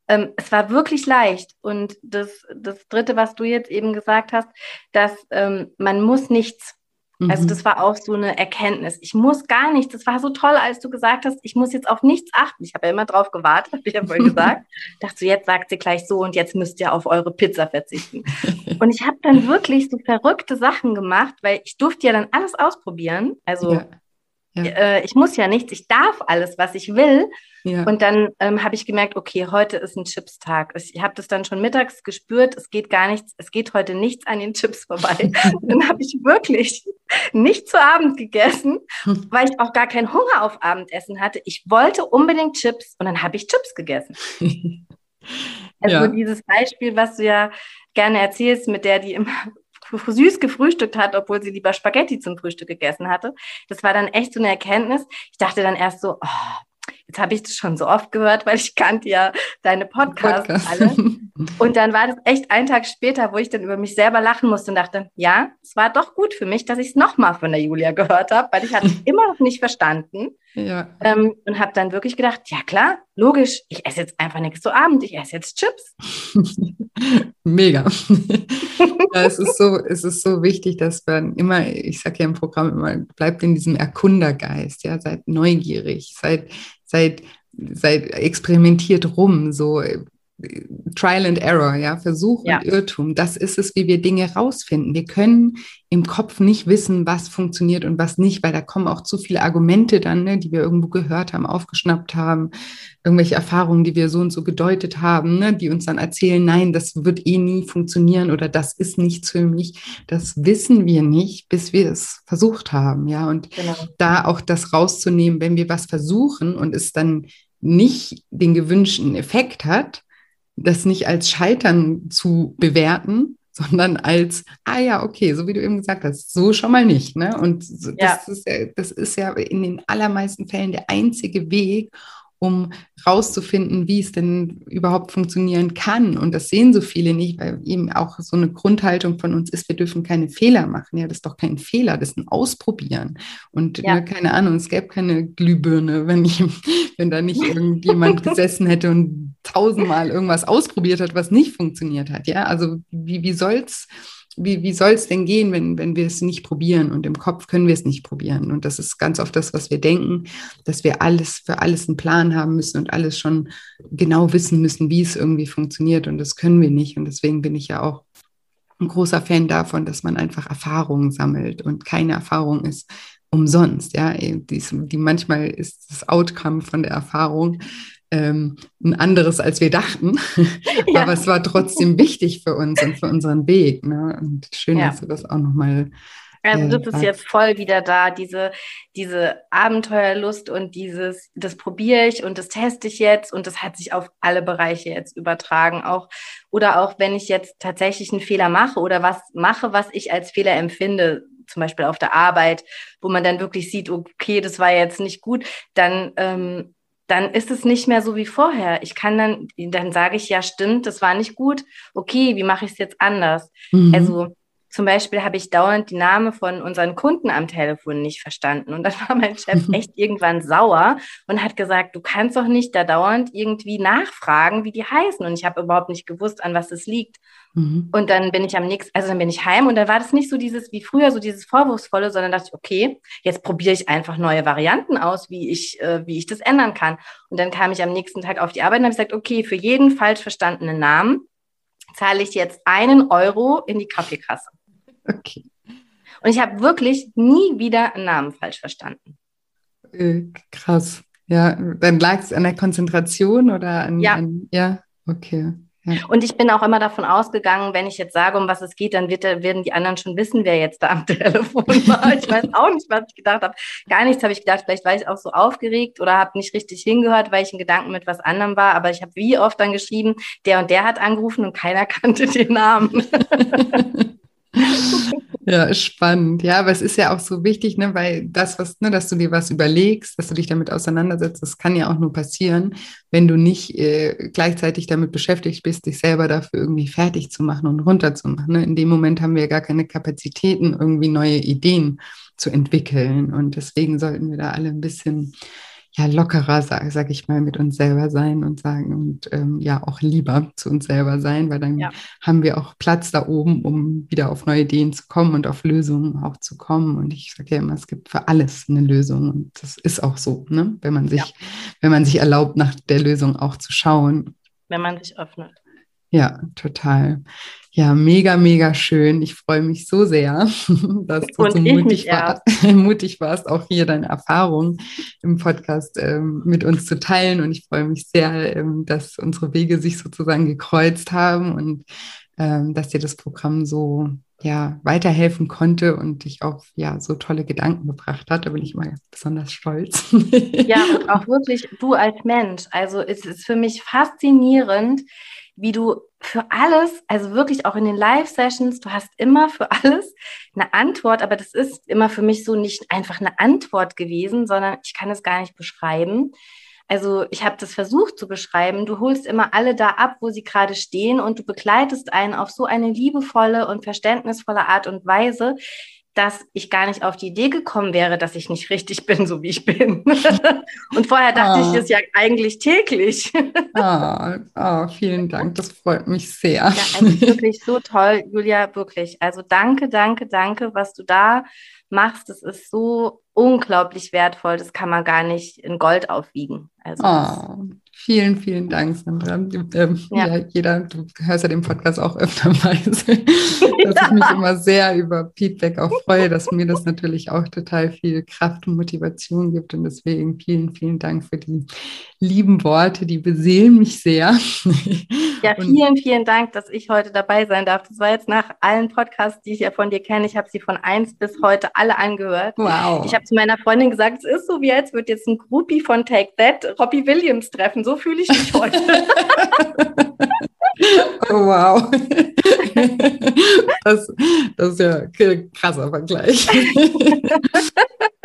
ähm, es war wirklich leicht. Und das, das Dritte, was du jetzt eben gesagt hast, dass ähm, man muss nichts. Also mhm. Also das war auch so eine Erkenntnis. Ich muss gar nichts. Das war so toll, als du gesagt hast, ich muss jetzt auf nichts achten. Ich habe ja immer drauf gewartet, habe ich ja vorhin gesagt. Dachte so, jetzt sagt sie gleich so und jetzt müsst ihr auf eure Pizza verzichten. und ich habe dann wirklich so verrückte Sachen gemacht, weil ich durfte ja dann alles ausprobieren. Also ja. Ja. äh, ich muss ja nichts, ich darf alles, was ich will. Ja. Und dann ähm, habe ich gemerkt, okay, heute ist ein Chips-Tag. Ich habe das dann schon mittags gespürt, es geht gar nichts, es geht heute nichts an den Chips vorbei. dann habe ich wirklich nicht zu Abend gegessen, weil ich auch gar keinen Hunger auf Abendessen hatte. Ich wollte unbedingt Chips und dann habe ich Chips gegessen. Also ja. dieses Beispiel, was du ja gerne erzählst, mit der die immer süß gefrühstückt hat, obwohl sie lieber Spaghetti zum Frühstück gegessen hatte. Das war dann echt so eine Erkenntnis. Ich dachte dann erst so, oh, Jetzt habe ich das schon so oft gehört, weil ich kannte ja deine Podcasts Podcast. alle. Und dann war das echt ein Tag später, wo ich dann über mich selber lachen musste und dachte, ja, es war doch gut für mich, dass ich es nochmal von der Julia gehört habe, weil ich hatte es immer noch nicht verstanden. Ja. Ähm, und habe dann wirklich gedacht, ja klar, logisch, ich esse jetzt einfach nichts zu Abend, ich esse jetzt Chips. Mega. ja, es ist so, es ist so wichtig, dass man immer, ich sage ja im Programm immer, bleibt in diesem Erkundergeist, ja, seid neugierig, seid, seid, seid experimentiert rum, so Trial and Error, ja, Versuch ja. und Irrtum. Das ist es, wie wir Dinge rausfinden. Wir können im Kopf nicht wissen, was funktioniert und was nicht, weil da kommen auch zu viele Argumente dann, ne, die wir irgendwo gehört haben, aufgeschnappt haben, irgendwelche Erfahrungen, die wir so und so gedeutet haben, ne, die uns dann erzählen, nein, das wird eh nie funktionieren oder das ist nichts für mich. Das wissen wir nicht, bis wir es versucht haben, ja. Und genau. da auch das rauszunehmen, wenn wir was versuchen und es dann nicht den gewünschten Effekt hat, das nicht als Scheitern zu bewerten, sondern als, ah ja, okay, so wie du eben gesagt hast, so schon mal nicht. Ne? Und das, ja. Ist ja, das ist ja in den allermeisten Fällen der einzige Weg, um rauszufinden, wie es denn überhaupt funktionieren kann. Und das sehen so viele nicht, weil eben auch so eine Grundhaltung von uns ist, wir dürfen keine Fehler machen. Ja, das ist doch kein Fehler, das ist ein Ausprobieren. Und ja. ne, keine Ahnung, es gäbe keine Glühbirne, wenn, ich, wenn da nicht irgendjemand gesessen hätte und tausendmal irgendwas ausprobiert hat, was nicht funktioniert hat. Ja, also wie, wie soll's wie, wie soll es denn gehen, wenn, wenn wir es nicht probieren? Und im Kopf können wir es nicht probieren. Und das ist ganz oft das, was wir denken, dass wir alles für alles einen Plan haben müssen und alles schon genau wissen müssen, wie es irgendwie funktioniert. Und das können wir nicht. Und deswegen bin ich ja auch ein großer Fan davon, dass man einfach Erfahrungen sammelt und keine Erfahrung ist umsonst. Ja, die, die manchmal ist das Outcome von der Erfahrung ähm, ein anderes, als wir dachten. Ja. Aber es war trotzdem wichtig für uns und für unseren Weg. Ne? Und schön, ja. dass du das auch nochmal. Also äh, das ist jetzt voll wieder da, diese, diese Abenteuerlust und dieses, das probiere ich und das teste ich jetzt und das hat sich auf alle Bereiche jetzt übertragen. Auch, oder auch wenn ich jetzt tatsächlich einen Fehler mache oder was mache, was ich als Fehler empfinde, zum Beispiel auf der Arbeit, wo man dann wirklich sieht, okay, das war jetzt nicht gut, dann ähm, dann ist es nicht mehr so wie vorher. Ich kann dann, dann sage ich, ja, stimmt, das war nicht gut. Okay, wie mache ich es jetzt anders? Mhm. Also zum Beispiel habe ich dauernd die Namen von unseren Kunden am Telefon nicht verstanden. Und dann war mein Chef echt irgendwann sauer und hat gesagt, du kannst doch nicht da dauernd irgendwie nachfragen, wie die heißen. Und ich habe überhaupt nicht gewusst, an was es liegt. Mhm. Und dann bin ich am nächsten, also dann bin ich heim und dann war das nicht so dieses wie früher, so dieses Vorwurfsvolle, sondern dachte ich, okay, jetzt probiere ich einfach neue Varianten aus, wie ich, äh, wie ich das ändern kann. Und dann kam ich am nächsten Tag auf die Arbeit und habe gesagt, okay, für jeden falsch verstandenen Namen zahle ich jetzt einen Euro in die Kaffeekasse. Okay. Und ich habe wirklich nie wieder einen Namen falsch verstanden. Äh, krass. Ja, dann lag es an der Konzentration oder an. Ja. An, ja, okay. Ja. Und ich bin auch immer davon ausgegangen, wenn ich jetzt sage, um was es geht, dann wird, werden die anderen schon wissen, wer jetzt da am Telefon war. Ich weiß auch nicht, was ich gedacht habe. Gar nichts habe ich gedacht. Vielleicht war ich auch so aufgeregt oder habe nicht richtig hingehört, weil ich in Gedanken mit was anderem war. Aber ich habe wie oft dann geschrieben, der und der hat angerufen und keiner kannte den Namen. Ja, spannend. Ja, aber es ist ja auch so wichtig, ne, weil das, was, ne, dass du dir was überlegst, dass du dich damit auseinandersetzt, das kann ja auch nur passieren, wenn du nicht äh, gleichzeitig damit beschäftigt bist, dich selber dafür irgendwie fertig zu machen und runterzumachen. Ne? In dem Moment haben wir gar keine Kapazitäten, irgendwie neue Ideen zu entwickeln. Und deswegen sollten wir da alle ein bisschen ja, lockerer, sag, sag ich mal, mit uns selber sein und sagen und ähm, ja auch lieber zu uns selber sein, weil dann ja. haben wir auch Platz da oben, um wieder auf neue Ideen zu kommen und auf Lösungen auch zu kommen. Und ich sage ja immer, es gibt für alles eine Lösung und das ist auch so, ne? wenn man sich, ja. wenn man sich erlaubt, nach der Lösung auch zu schauen. Wenn man sich öffnet. Ja, total. Ja, mega, mega schön. Ich freue mich so sehr, dass du so mutig, war, mutig, warst, auch hier deine Erfahrungen im Podcast ähm, mit uns zu teilen. Und ich freue mich sehr, ähm, dass unsere Wege sich sozusagen gekreuzt haben und ähm, dass dir das Programm so ja, weiterhelfen konnte und dich auf ja, so tolle Gedanken gebracht hat. Da bin ich mal besonders stolz. ja, und auch wirklich du als Mensch. Also es ist für mich faszinierend, wie du für alles, also wirklich auch in den Live-Sessions, du hast immer für alles eine Antwort, aber das ist immer für mich so nicht einfach eine Antwort gewesen, sondern ich kann es gar nicht beschreiben. Also ich habe das versucht zu beschreiben. Du holst immer alle da ab, wo sie gerade stehen und du begleitest einen auf so eine liebevolle und verständnisvolle Art und Weise, dass ich gar nicht auf die Idee gekommen wäre, dass ich nicht richtig bin, so wie ich bin. und vorher dachte oh. ich das ja eigentlich täglich. oh, oh, vielen Dank, das freut mich sehr. Ja, also wirklich so toll, Julia, wirklich. Also danke, danke, danke, was du da machst. Das ist so unglaublich wertvoll, das kann man gar nicht in Gold aufwiegen. Also vielen, vielen Dank, Sandra. Ähm, ja. ja. jeder, du hörst ja den Podcast auch öfterweise, dass ja. ich mich immer sehr über Feedback auch freue, dass mir das natürlich auch total viel Kraft und Motivation gibt. Und deswegen vielen, vielen Dank für die lieben Worte, die beseelen mich sehr. Ja, vielen, und, vielen Dank, dass ich heute dabei sein darf. Das war jetzt nach allen Podcasts, die ich ja von dir kenne. Ich habe sie von eins bis heute alle angehört. Wow. Ich habe zu meiner Freundin gesagt, es ist so wie als würde jetzt ein Groupie von Take That Robbie Williams treffen. So fühle ich mich heute. oh, wow. Das, das ist ja ein krasser Vergleich.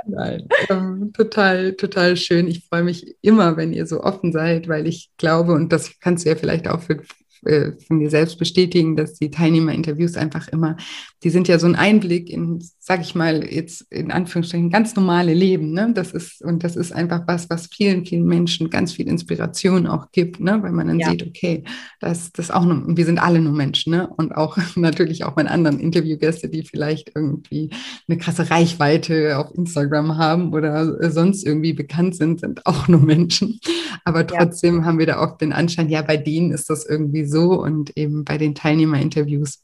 Nein, ähm, total, total schön. Ich freue mich immer, wenn ihr so offen seid, weil ich glaube, und das kannst du ja vielleicht auch für äh, von mir selbst bestätigen, dass die Teilnehmerinterviews einfach immer, die sind ja so ein Einblick in, sag ich mal, jetzt in Anführungsstrichen ganz normale Leben. Ne? Das ist, und das ist einfach was, was vielen, vielen Menschen ganz viel Inspiration auch gibt, ne? weil man dann ja. sieht, okay, das, das auch nur, wir sind alle nur Menschen, ne? Und auch natürlich auch meine anderen Interviewgäste, die vielleicht irgendwie eine krasse Reichweite auf Instagram haben oder sonst irgendwie bekannt sind, sind auch nur Menschen. Aber trotzdem ja. haben wir da auch den Anschein, ja, bei denen ist das irgendwie so und eben bei den Teilnehmerinterviews,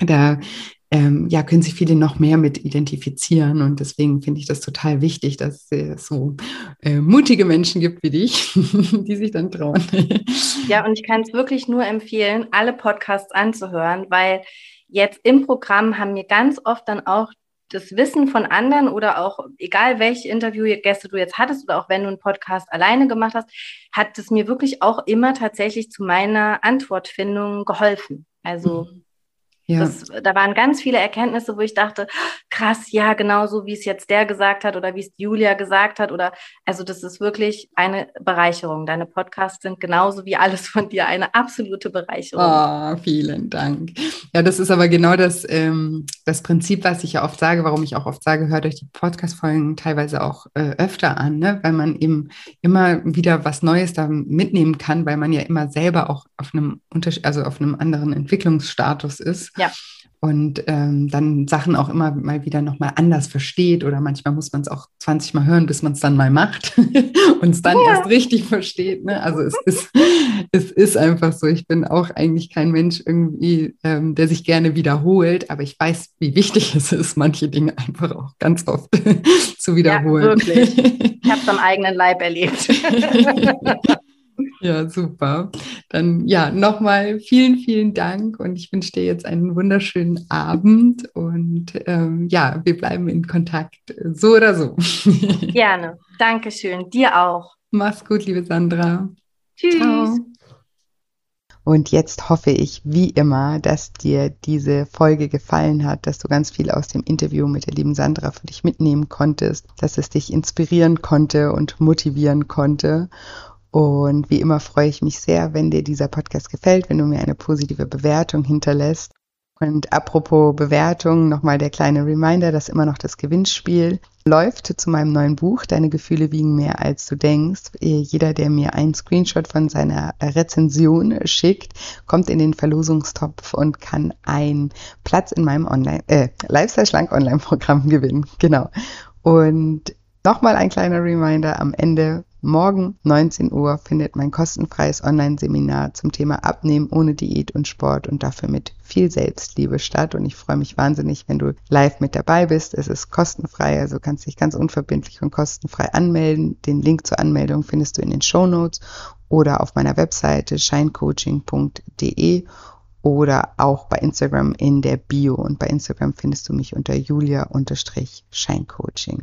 da ähm, ja, können sich viele noch mehr mit identifizieren. Und deswegen finde ich das total wichtig, dass es so äh, mutige Menschen gibt wie dich, die sich dann trauen. ja, und ich kann es wirklich nur empfehlen, alle Podcasts anzuhören, weil jetzt im Programm haben mir ganz oft dann auch das Wissen von anderen oder auch egal welche Interviewgäste du jetzt hattest oder auch wenn du einen Podcast alleine gemacht hast, hat es mir wirklich auch immer tatsächlich zu meiner Antwortfindung geholfen. Also mhm. Ja. Das, da waren ganz viele Erkenntnisse, wo ich dachte, krass, ja, genau so, wie es jetzt der gesagt hat oder wie es Julia gesagt hat. Oder also das ist wirklich eine Bereicherung. Deine Podcasts sind genauso wie alles von dir eine absolute Bereicherung. Oh, vielen Dank. Ja, das ist aber genau das, ähm, das Prinzip, was ich ja oft sage, warum ich auch oft sage, hört euch die Podcast-Folgen teilweise auch äh, öfter an, ne? weil man eben immer wieder was Neues da mitnehmen kann, weil man ja immer selber auch auf einem Unterschied, also auf einem anderen Entwicklungsstatus ist. Ja. Und ähm, dann Sachen auch immer mal wieder nochmal anders versteht oder manchmal muss man es auch 20 Mal hören, bis man es dann mal macht und es dann ja. erst richtig versteht. Ne? Also es ist, es ist einfach so. Ich bin auch eigentlich kein Mensch irgendwie, ähm, der sich gerne wiederholt, aber ich weiß, wie wichtig es ist, manche Dinge einfach auch ganz oft zu wiederholen. Ja, wirklich. Ich habe es am eigenen Leib erlebt. Ja, super. Dann ja, nochmal vielen, vielen Dank und ich wünsche dir jetzt einen wunderschönen Abend und ähm, ja, wir bleiben in Kontakt, so oder so. Gerne. Dankeschön. Dir auch. Mach's gut, liebe Sandra. Tschüss. Ciao. Und jetzt hoffe ich, wie immer, dass dir diese Folge gefallen hat, dass du ganz viel aus dem Interview mit der lieben Sandra für dich mitnehmen konntest, dass es dich inspirieren konnte und motivieren konnte. Und wie immer freue ich mich sehr, wenn dir dieser Podcast gefällt, wenn du mir eine positive Bewertung hinterlässt. Und apropos Bewertung, nochmal der kleine Reminder, dass immer noch das Gewinnspiel läuft zu meinem neuen Buch. Deine Gefühle wiegen mehr als du denkst. Jeder, der mir einen Screenshot von seiner Rezension schickt, kommt in den Verlosungstopf und kann einen Platz in meinem Online, äh, Lifestyle Schlank Online Programm gewinnen. Genau. Und nochmal ein kleiner Reminder am Ende Morgen 19 Uhr findet mein kostenfreies Online-Seminar zum Thema Abnehmen ohne Diät und Sport und dafür mit viel Selbstliebe statt. Und ich freue mich wahnsinnig, wenn du live mit dabei bist. Es ist kostenfrei, also kannst dich ganz unverbindlich und kostenfrei anmelden. Den Link zur Anmeldung findest du in den Show Notes oder auf meiner Webseite shinecoaching.de oder auch bei Instagram in der Bio. Und bei Instagram findest du mich unter julia-scheincoaching.